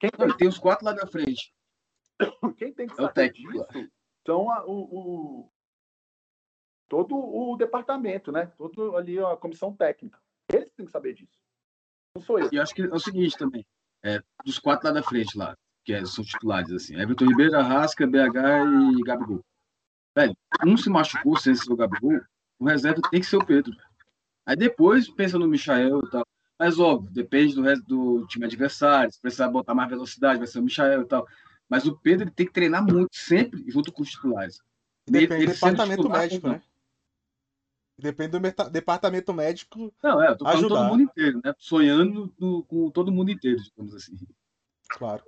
Quem Não, tem, tem os quatro lá da frente. quem tem que É o saber técnico. disso são a- o, o- todo o departamento, né? Todo ali a comissão técnica. Eles têm que saber disso. Não sou eu. E eu acho que é o seguinte também, é, dos quatro lá da frente lá, que é- são titulares, assim, Everton Ribeiro, Arrasca, BH e Gabigol. Velho, um se machucou sem ser o Gabigol, o reserva tem que ser o Pedro. Aí depois pensa no Michael e tal. Mas, óbvio, depende do resto do time adversário. Se precisar botar mais velocidade, vai ser o Michael e tal. Mas o Pedro ele tem que treinar muito, sempre junto com os titulares. Depende Ele- do ele sendo departamento titular, médico, não. né? Depende do departamento médico. Não, é, eu tô falando Ajudar. todo mundo inteiro, né? Sonhando no- com todo mundo inteiro, digamos assim. Claro.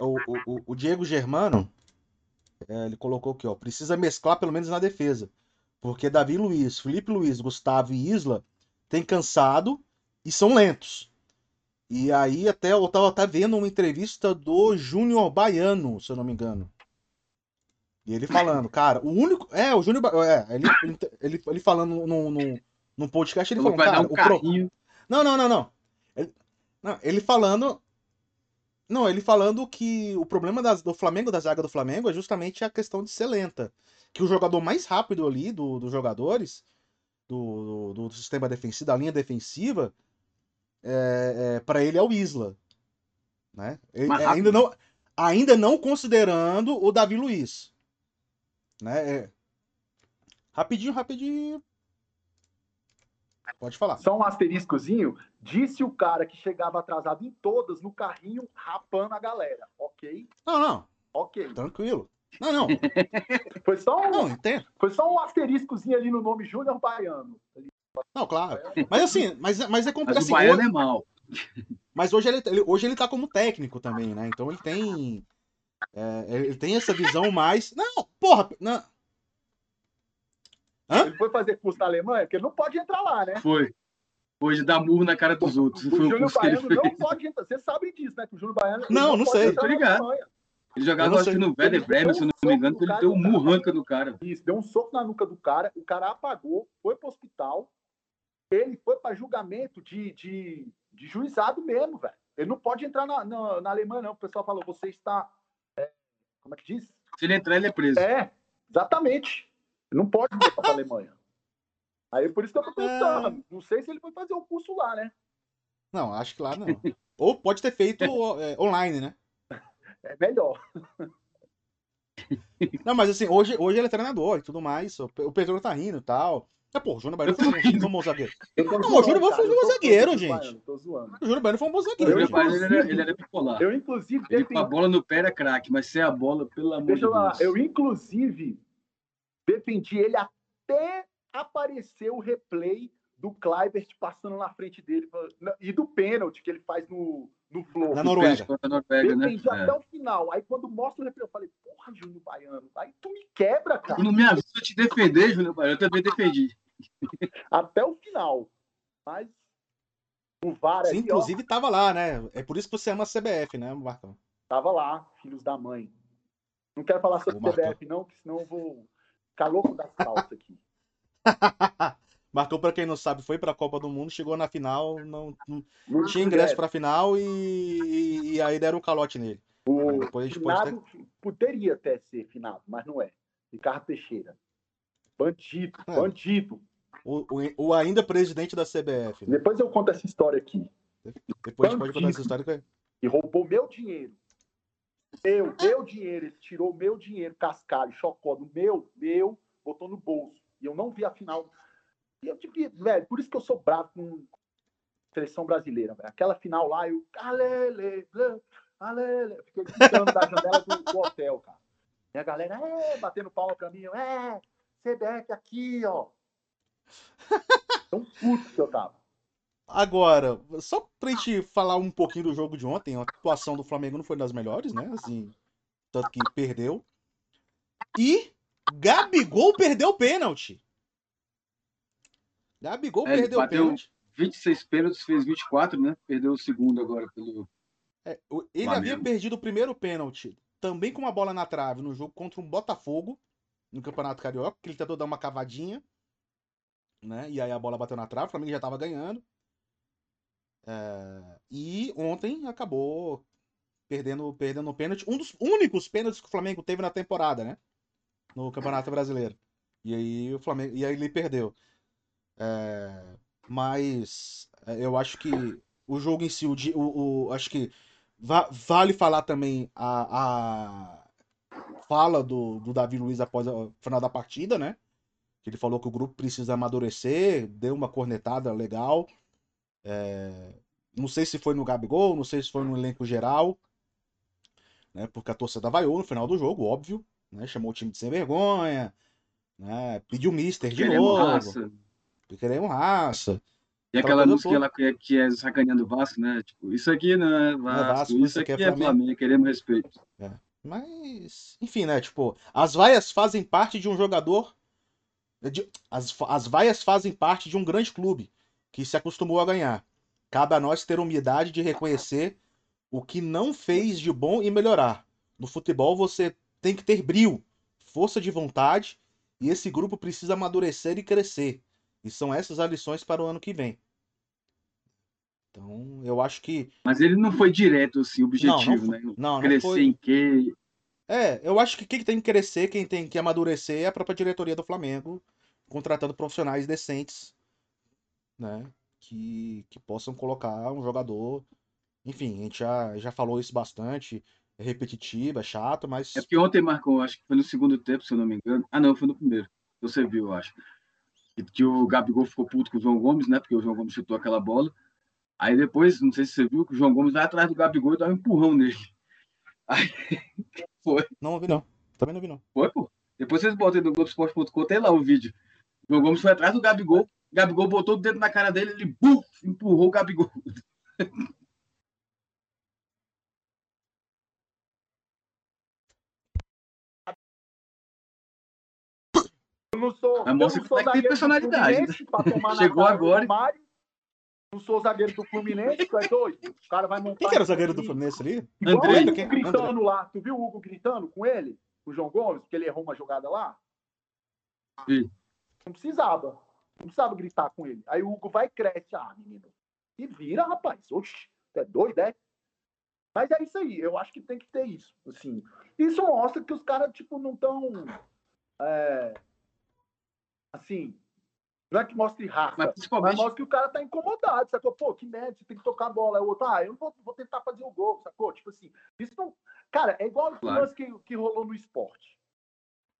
O, o- o- o Diego Germano, é, ele colocou aqui, ó, precisa mesclar pelo menos na defesa. Porque Davi Luiz, Felipe Luiz, Gustavo e Isla têm cansado e são lentos. E aí até eu tava até vendo uma entrevista do Júnior Baiano, se eu não me engano. E ele falando, cara, o único. É, o Júnior. É, ele, ele, ele, falando num, num, num podcast, ele Falou cara, um o pro- não, não, não, não. Ele, não, ele falando. Não, ele falando que o problema das- do Flamengo, da zaga do Flamengo, é justamente a questão de ser lenta. Que o jogador mais rápido ali do- dos jogadores, do, do, do sistema defensivo, da linha defensiva, é, é, para ele é o Isla. Né? Ele- é, ainda, não, ainda não considerando o Davi Luiz. Né? É. Rapidinho, rapidinho. Pode falar. Só um asteriscozinho. Disse o cara que chegava atrasado em todas no carrinho, rapando a galera. Ok? Não, não, Ok. tranquilo. Não, não, Foi só um, não, entendo. foi só um asteriscozinho ali no nome Júnior Baiano. Não, claro. Mas assim, mas, mas é Mas complicado. o Assim, Baiano hoje- é mal. mas hoje ele, ele- hoje ele tá como técnico também, né? Então ele tem. É, ele tem essa visão mais. Não, porra! Não. Hã? Ele foi fazer curso na Alemanha, porque ele não pode entrar lá, né? Foi. De dar murro na cara dos outros. O o Júnior curso que ele Baiano não pode entrar. Vocês sabem disso, né? Que o Júnior Baiano. Não, não pode sei. Tô ligado. Ele jogava, não acho que no Werder Bremen, se eu não me engano, Ele ele deu um no murranca do cara. Isso, deu um soco na nuca do cara, o cara apagou, foi pro hospital, ele foi para julgamento de, de, de juizado mesmo, velho. Ele não pode entrar na, na, na Alemanha, não. O pessoal falou, você está. é, como é que diz? Se ele entrar, ele é preso. É, exatamente. Ele não pode voltar para a Alemanha. Aí por isso que eu tô pensando. Não sei se ele foi fazer o curso lá, né? Não, acho que lá não. Ou pode ter feito é, online, né? É melhor. Não, mas assim, hoje, hoje ele é treinador e tudo mais. O Pe- o Pedro tá rindo e tal. É, pô, o Júnior Baiano foi um, um bom zagueiro. Não, zoando, o Júnior cara, foi um tô zagueiro, gente. Baiano, Tô zoando. O Júnior Baiano foi um bom O zagueiro. Júnior gente. Baiano, ele, era, ele era bipolar. Eu, inclusive, Ele com a defendi- bola no pé era craque, mas sem a bola, pelo amor Deixa de eu falar, Deus. eu inclusive defendi ele até aparecer o replay do Kleibert passando na frente dele e do pênalti que ele faz no, no Flow. Na Noruega. Noruega, né? É. até o final. Aí quando mostra o replay, eu falei, porra, Júnior Baiano, aí tu me quebra, Tu cara. não me ajuda a te defender, Júnior Baiano. Eu também defendi. Até o final. Mas o VAR Sim, aí, ó, inclusive tava lá, né? É por isso que você ama a CBF, né, Marcão? tava lá, filhos da mãe. Não quero falar sobre Ô, Marcão. CBF, não, que senão eu vou ficar louco das calças aqui. Marcão, pra quem não sabe, foi pra Copa do Mundo, chegou na final, não, não tinha ingresso pra final e, e, e aí deram um calote nele. O Depois a finado poderia até ser finado, mas não é. Ricardo Teixeira. Bandido, É. bandido. O, o, o ainda presidente da CBF. né? Depois eu conto essa história aqui. Depois a gente pode contar Bandido. essa história. que- E roubou meu dinheiro. Meu, meu dinheiro. Ele tirou meu dinheiro, cascalho, chocó do meu, meu, botou no bolso. E eu não vi a final. E eu tive, velho, por isso que eu sou bravo com seleção brasileira, velho. Aquela final lá, eu. Alele, alele. Fiquei gritando da janela do, do hotel, cara. E a galera, é, batendo palma pra mim. É, CBF aqui, ó. Tão puto que eu tava. Agora, só pra gente falar um pouquinho do jogo de ontem, a atuação do Flamengo não foi das melhores, né? Assim, tanto que perdeu. E Gabigol perdeu o pênalti. Gabigol É, perdeu o pênalti. 26 pênaltis, fez 24, né? Perdeu o segundo agora pelo. É, ele Flamengo. havia perdido o primeiro pênalti, também com uma bola na trave, no jogo contra um Botafogo, no Campeonato Carioca, que ele tentou dar uma cavadinha, né? E aí a bola bateu na trave, o Flamengo já estava ganhando. É, e ontem acabou perdendo, perdendo o pênalti, um dos únicos pênaltis que o Flamengo teve na temporada, né? No Campeonato Brasileiro. E aí o Flamengo, e aí ele perdeu. É, mas é, eu acho que o jogo em si, o, o, o- acho que va- vale falar também a, a fala do, do Davi Luiz após o final da partida, né? Que ele falou que o grupo precisa amadurecer, deu uma cornetada legal. É, não sei se foi no Gabigol, não sei se foi no elenco geral, né? Porque a torcida vaiou no final do jogo, óbvio, né? Chamou o time de sem vergonha, né? Pediu mister de Queremos novo, raça. queremos raça. E Aquela aquela música lá que é, que é sacaneando o Vasco, né? Tipo, isso aqui não é Vasco, Vasco, isso, isso aqui é é Flamengo. Flamengo, queremos respeito. Mas, enfim, né? Tipo, as vaias fazem parte de um jogador. de- as, as vaias fazem parte de um grande clube que se acostumou a ganhar. Cabe a nós ter humildade de reconhecer o que não fez de bom e melhorar. No futebol você tem que ter brio, força de vontade e esse grupo precisa amadurecer e crescer. E são essas as lições para o ano que vem. Então, eu acho que. Mas ele não foi direto, assim, objetivo, foi- né? Não, não Crescer foi. em quê? É, eu acho que quem tem que crescer, quem tem que amadurecer é a própria diretoria do Flamengo, contratando profissionais decentes, né? Que, que possam colocar um jogador. Enfim, a gente já, já falou isso bastante, é repetitivo, é chato, mas. É porque ontem marcou, acho que foi no segundo tempo, se eu não me engano. Ah, não, foi no primeiro. Você viu, eu acho. Que, que o Gabigol ficou puto com o João Gomes, né? Porque o João Gomes chutou aquela bola. Aí depois, não sei se você viu, que o João Gomes vai atrás do Gabigol e dá um empurrão nele. Aí, Não vi não. Também não vi não. foi, pô. Depois vocês botam aí no Globoesporte.com, tem lá o vídeo. O João Gomes foi atrás do Gabigol. Gabigol botou o dedo na cara dele, ele buf, empurrou o Gabigol. Eu não sou. Mas mostra eu não que sou tem personalidade, né? Fluminense pra tomar na Chegou agora. Romário. Não sou zagueiro do Fluminense, tu é doido? O cara vai montar. Quem que era o zagueiro do. Fluminense ali? O Hugo gritando lá. Tu viu o Hugo gritando com ele? O João Gomes, porque ele errou uma jogada lá? Vi. Não precisava. Não precisava gritar com ele. Aí o Hugo vai e cresce. Ah, menino. E vira, rapaz. Oxi, tu é doido, é? Mas é isso aí. Eu acho que tem que ter isso. Assim. Isso mostra que os caras, tipo, não estão. Assim. Não é que mostre raça. Mas Mas principalmente. mostra que o cara tá incomodado, sacou? Pô, que merda, você tem que tocar a bola. Aí o outro, ah, eu não vou, vou tentar fazer o gol, sacou? Tipo assim, isso não. Cara, é igual o Claro. lance que, que rolou no esporte.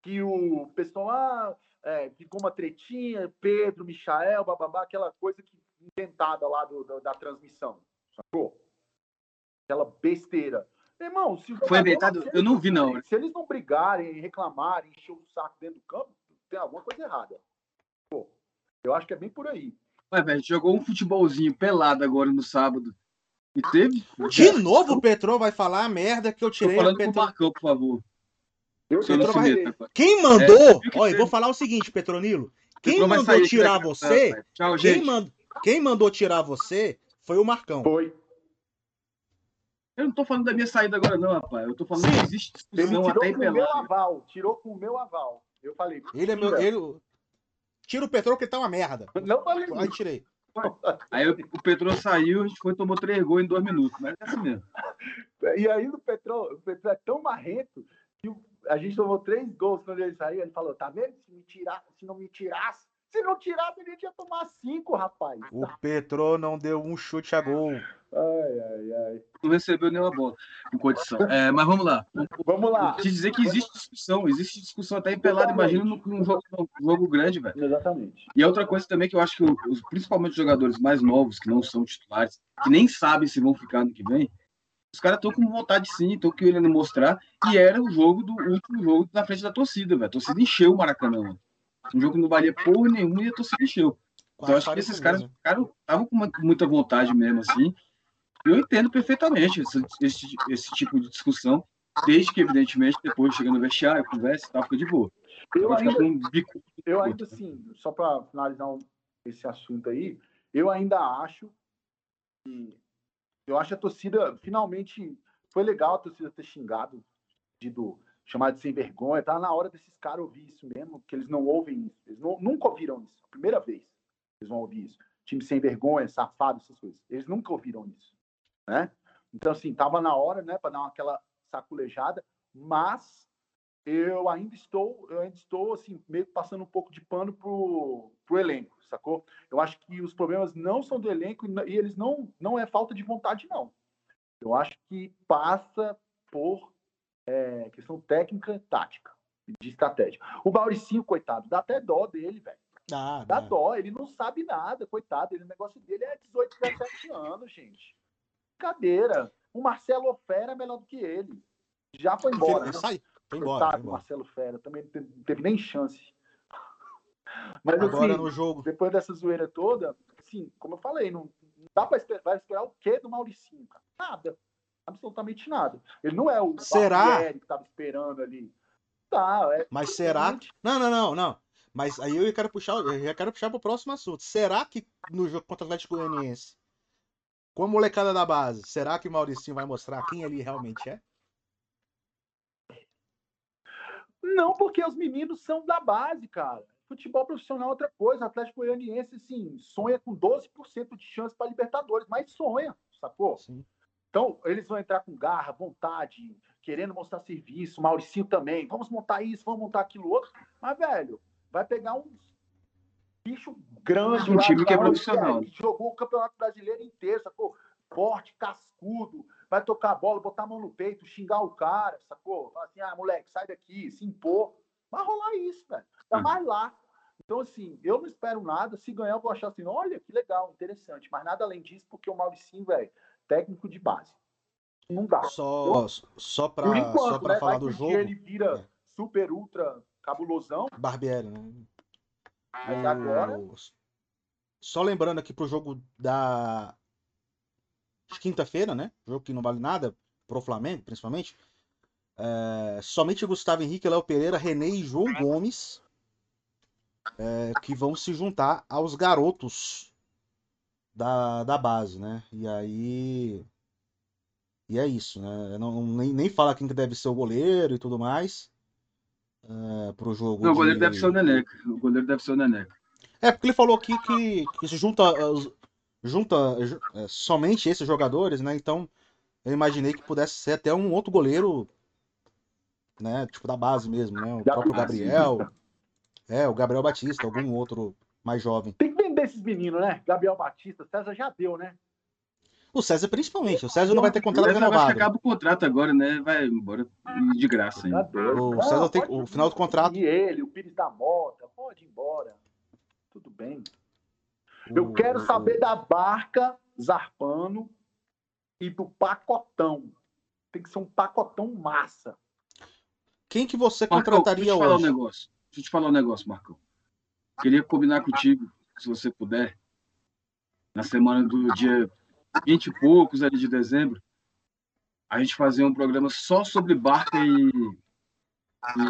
Que o pessoal, ah, é, ficou uma tretinha, Pedro, Michael, bababá, aquela coisa que, inventada lá do, do- da transmissão, sacou? Aquela besteira. Irmão, se o Foi inventado? Eu não vi, não. Se eles não brigarem, reclamarem, encher o saco dentro do campo, tem alguma coisa errada. Pô, eu acho que é bem por aí. Ué, velho, a gente jogou um futebolzinho pelado agora no sábado. E teve. De novo o Petrô vai falar a merda que eu Tô tirei. falando o com o Petrô... Marcão, por favor. Eu, eu Petrô vai-. Quem mandou? que Olha, eu vou falar o seguinte, Petronilo. Quem Petrô mandou sair tirar daqui a você? pouco, pai. Tchau, Quem, gente. mand... quem mandou tirar você foi o Marcão. Foi. Eu não tô falando da minha saída agora, não, rapaz. Eu tô falando Sim. que existe discussão tirou até em com o meu pelado. aval. Tirou com o meu aval. Eu falei. Ele é meu. Ele... Tira o Petrô que tá uma merda. Não falei Aí tirei. Aí o Petrô saiu, a gente foi e tomou três gols em dois minutos. Mas é assim mesmo. E aí o Petro, o Petro é tão marrento que a gente tomou três gols quando ele saiu. Ele falou: tá vendo? Se, me tirar, se não me tirasse, se não tirasse, ele ia tomar cinco, rapaz. O Petrô não deu um chute a gol. Ai, ai, ai. Não recebeu nenhuma bola em condição. É, mas vamos lá. Vamos lá. Te dizer que existe discussão, existe discussão até em pelado. Imagina num, num jogo, num jogo grande, velho. Exatamente. E outra coisa também que eu acho que os, principalmente os jogadores mais novos, que não são titulares, que nem sabem se vão ficar no que vem, os caras estão com vontade sim, estão querendo mostrar. E era o jogo do o último jogo na frente da torcida, velho. A torcida encheu o Maracanã. mano. Um jogo que não valia porra nenhuma e a torcida encheu. Então eu acho que esses caras estavam com muita vontade mesmo, assim. Eu entendo perfeitamente esse, esse, esse tipo de discussão, desde que, evidentemente, depois chega no vestiário, conversa e tal, fica de boa. Eu ainda, um bico. eu ainda assim, só para finalizar um- esse assunto aí, eu ainda acho que eu acho a torcida finalmente foi legal a torcida ter xingado de do chamado de sem vergonha, tá na hora desses caras ouvir isso mesmo, que eles não ouvem isso, eles não- nunca ouviram isso, primeira vez eles vão ouvir isso, time sem vergonha, safado, essas coisas, eles nunca ouviram isso, né? Então assim, tava na hora, né, para dar aquela saculejada, mas eu ainda estou, eu ainda estou assim, meio que passando um pouco de pano pro, pro elenco, sacou? Eu acho que os problemas não são do elenco e eles não não é falta de vontade não. Eu acho que passa por é, questão técnica, tática, de estratégia. O Mauricinho, coitado, dá até dó dele, velho. Ah, Dá não. dó, ele não sabe nada, coitado. Ele, o negócio dele é 18, 17 anos, gente. Cadeira. O Marcelo Fera é melhor do que ele. Já foi embora. né? Sai. Foi embora. Coitado Foi embora. Marcelo Fera, também não teve, não teve nem chance. Mas Agora assim, no jogo. depois dessa zoeira toda, assim, como eu falei, não, não dá para esperar, vai esperar o quê do Mauricinho, cara? Nada. Absolutamente nada. Ele não é o Será? Que tava esperando ali. Tá, é Mas será. Não, não, não, não. Mas aí eu quero puxar, eu já quero puxar pro próximo assunto. Será que no jogo contra o Atlético Goianiense, com a molecada da base, será que o Mauricinho vai mostrar quem ele realmente é? Não, porque os meninos são da base, cara. Futebol profissional é outra coisa. O Atlético Goianiense, assim, sonha com 12% de chance para Libertadores, mas sonha, sacou? Sim. Então, eles vão entrar com garra, vontade, querendo mostrar serviço. Mauricinho também. Vamos montar isso, vamos montar aquilo outro. Mas, velho, vai pegar um bicho grande Um time que é profissional. que jogou o Campeonato Brasileiro inteiro, sacou? Forte, cascudo, vai tocar a bola, botar a mão no peito, xingar o cara, sacou? Falar assim, ah, moleque, sai daqui, se impor. Vai rolar isso, velho. Hum. mais lá. Então, assim, eu não espero nada. Se ganhar, eu vou achar assim, olha, que legal, interessante. Mas nada além disso, porque o Mauricinho, velho, técnico de base. Não dá. Só, só enquanto, só pra né? falar do jogo. ele vira É. super, ultra cabulosão. Barbieri, né? Mas agora, Só lembrando aqui pro jogo da quinta-feira, né? Jogo que não vale nada, pro Flamengo, principalmente. É, Somente Gustavo Henrique, Léo Pereira, René e João Gomes. é, que vão se juntar aos garotos da, da base, né? E aí. E é isso, né? Não, nem, nem fala quem que deve ser o goleiro e tudo mais. É, pro jogo. Não, o de- goleiro deve ser o Neneca. O goleiro deve ser o Neneca. É, porque ele falou aqui que, que se junta, os- junta é, somente esses jogadores, né? Então eu imaginei que pudesse ser até um outro goleiro, né? Tipo da base mesmo, né? O Da próprio base. Gabriel. É, o Gabriel Batista, algum outro mais jovem. Tem vender esses meninos, né? Gabriel Batista, César já deu, né? O César principalmente. O César não vai ter O contrato vai renovado. acaba o contrato agora, né? Vai embora de graça ainda. deu. O César tem- o final do contrato- E ele, o Pires da Mota, pode ir embora. Tudo bem. Eu quero saber da barca zarpando e do pacotão. Tem que ser um pacotão massa. Quem que você Marcão, deixa eu contrataria te falar um hoje? negócio. Deixa eu te falar um negócio, Marcão. Queria combinar contigo, se você puder, na semana do dia 20 e poucos ali de dezembro, a gente fazer um programa só sobre barca e,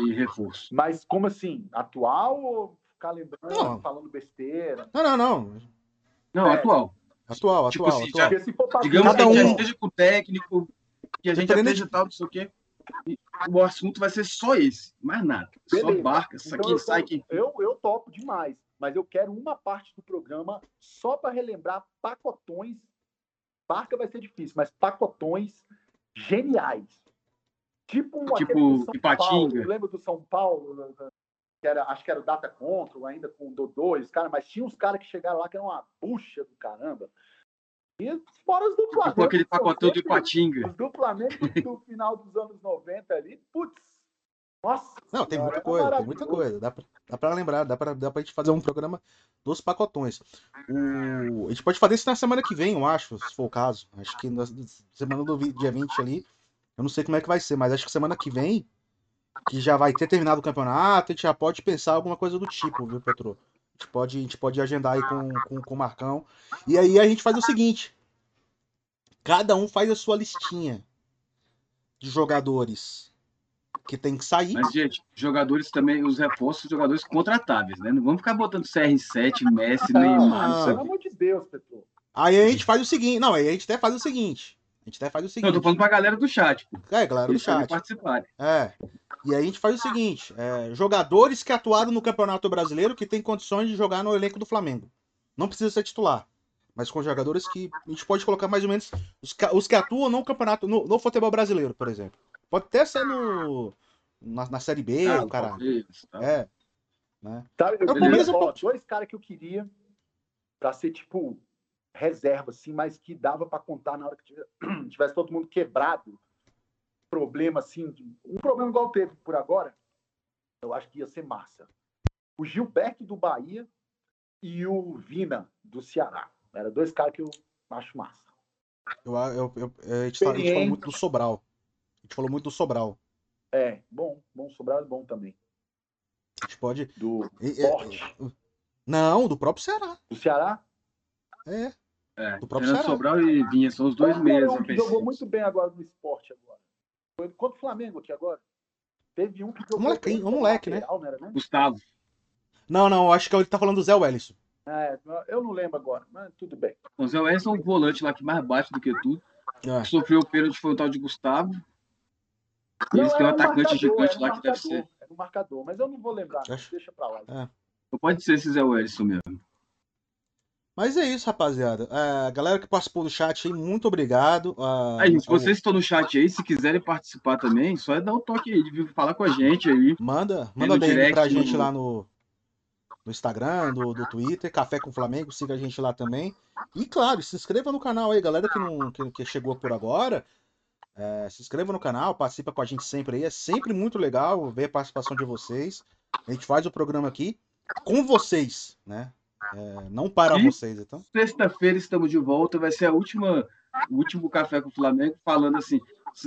e reforço. Mas como assim? Atual ou ficar lembrando, Não. falando besteira? Não, não, não. Não, É. atual. Atual, Tipo atual, assim, atual. Porque se for pra Digamos que a gente um- já esteja com o técnico, que a gente Dependendo esteja tal, não sei o quê. O assunto vai ser só esse, mais nada. Só Beleza. barca, isso Então aqui eu, sai aqui. eu, eu topo demais, mas eu quero uma parte do programa só para relembrar pacotões. Barca vai ser difícil, mas pacotões geniais. Tipo, um Tipo Ipatinga. Paulo. Lembra do São Paulo? Que era, acho que era o Data Control, ainda com o Dodô, e os caras, mas tinha uns caras que chegaram lá que eram uma bucha do caramba. E fora os do Flamengo. Tipo aquele pacotão de Ipatinga. Os do Flamengo do final dos anos 90 ali, putz. Nossa. Não, tem muita era coisa, tem muita coisa. Dá pra, dá pra lembrar, dá pra, dá pra gente fazer um programa dos pacotões. O- a gente pode fazer isso na semana que vem, eu acho, se for o caso. Acho que na semana do dia 20 ali, eu não sei como é que vai ser, mas acho que semana que vem, que já vai ter terminado o campeonato, a gente já pode pensar alguma coisa do tipo, viu, Petro? A gente pode, a gente pode agendar aí com, com, com o Marcão. E aí a gente faz o seguinte: cada um faz a sua listinha de jogadores que tem que sair. Mas, gente, jogadores também, os reforços, jogadores contratáveis, né? Não vamos ficar botando CR7, Messi, Não, Neymar, pelo amor de Deus, Petro. Aí a gente faz o seguinte. Não, aí a gente até faz o seguinte. A gente até faz o Não, eu seguinte. tô falando pra galera do chat, pô. É, galera do chat. participarem. É. E aí a gente faz o seguinte: é, jogadores que atuaram no Campeonato Brasileiro que têm condições de jogar no elenco do Flamengo. Não precisa ser titular. Mas com jogadores que a gente pode colocar mais ou menos os, os que atuam no campeonato, no, no futebol brasileiro, por exemplo. Pode até ser no, na, na Série B, Ah, o caralho. Palmeiras, tal. É. Né? Tá, eu o queria, Palmeiras é ó, pouco. dois caras que eu queria pra ser, tipo, reserva, assim, mas que dava pra contar na hora que tivesse, tivesse todo mundo quebrado. Problema, assim, um problema igual teve por agora, eu acho que ia ser massa. O Gilberto do Bahia e o Vina do Ceará. Eram dois caras que eu acho massa. Eu, eu, eu- a, gente tá- a gente falou muito do Sobral. A gente falou muito do Sobral. É, bom, bom, Sobral é bom também. A gente pode. Do e- e- Sport. Não, do próprio Ceará. Do Ceará? É. É, Do próprio Ceará. Sobral e Vinha são os dois um que jogou muito bem agora no esporte agora. Foi contra o Flamengo aqui agora. Teve um que jogou molequinho, bem um moleque, né? não era, né? Gustavo. Não, não, acho que ele tá falando do Zé Wellison. É, eu não lembro agora, mas tudo bem. O Zé Wellington é um volante lá que mais bate do que tudo. É. Sofreu o pênalti, foi o tal de Gustavo. Não, eles têm um atacante marcador, gigante lá que deve ser. Era um marcador, mas eu não vou lembrar, Acho- deixa pra lá. Então pode ser esse Zé Wellington mesmo. Mas é isso, rapaziada. É, a galera que participou do chat aí, muito obrigado. Ah, Aí, se ao- vocês estão no chat aí, se quiserem participar também, só é dar um toque aí, de falar com a gente aí. Manda, no manda DM direct pra no- gente lá no, no Instagram, no, do Twitter, Café com Flamengo, siga a gente lá também. E claro, se inscreva no canal aí, galera que, não, que, que chegou por agora. É, se inscreva no canal, participa com a gente sempre aí. É sempre muito legal ver a participação de vocês. A gente faz o programa aqui com vocês, né? É, não para E- vocês, então. Sexta-feira estamos de volta, vai ser a última, o último café com o Flamengo, falando assim,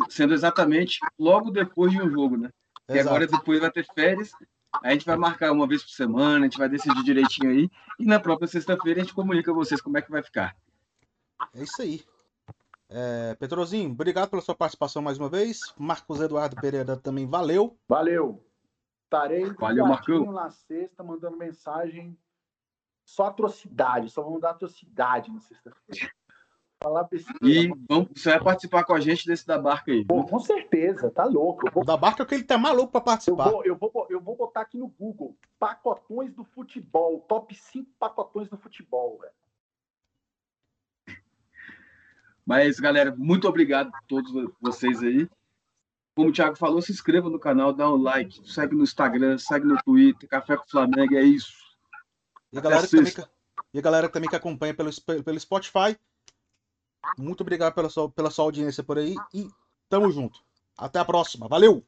sendo exatamente logo depois de um jogo, né? E agora depois vai ter férias, a gente vai marcar uma vez por semana, a gente vai decidir direitinho aí, e na própria sexta-feira a gente comunica a vocês como é que vai ficar. É isso aí. É, Petrozinho, obrigado pela sua participação mais uma vez. Marcos Eduardo Pereira também valeu. Valeu. Estarei Valeu, Marcão. na sexta, mandando mensagem. Só atrocidade, só vamos dar atrocidade na sexta-feira. Falar besteira. E vamos, você vai participar com a gente desse da barca aí. Pô, com certeza, tá louco. Vou... Da barca é que ele tá maluco para participar. Eu vou, eu, vou, eu vou botar aqui no Google pacotões do futebol, top 5 pacotões do futebol, velho. Mas, galera, muito obrigado a todos vocês aí. Como o Thiago falou, se inscreva no canal, dá um like, segue no Instagram, segue no Twitter, Café com Flamengo, é isso. E a galera, também, e a galera também que acompanha pelo, pelo Spotify, muito obrigado pela sua, pela sua audiência por aí e tamo junto. Até a próxima. Valeu!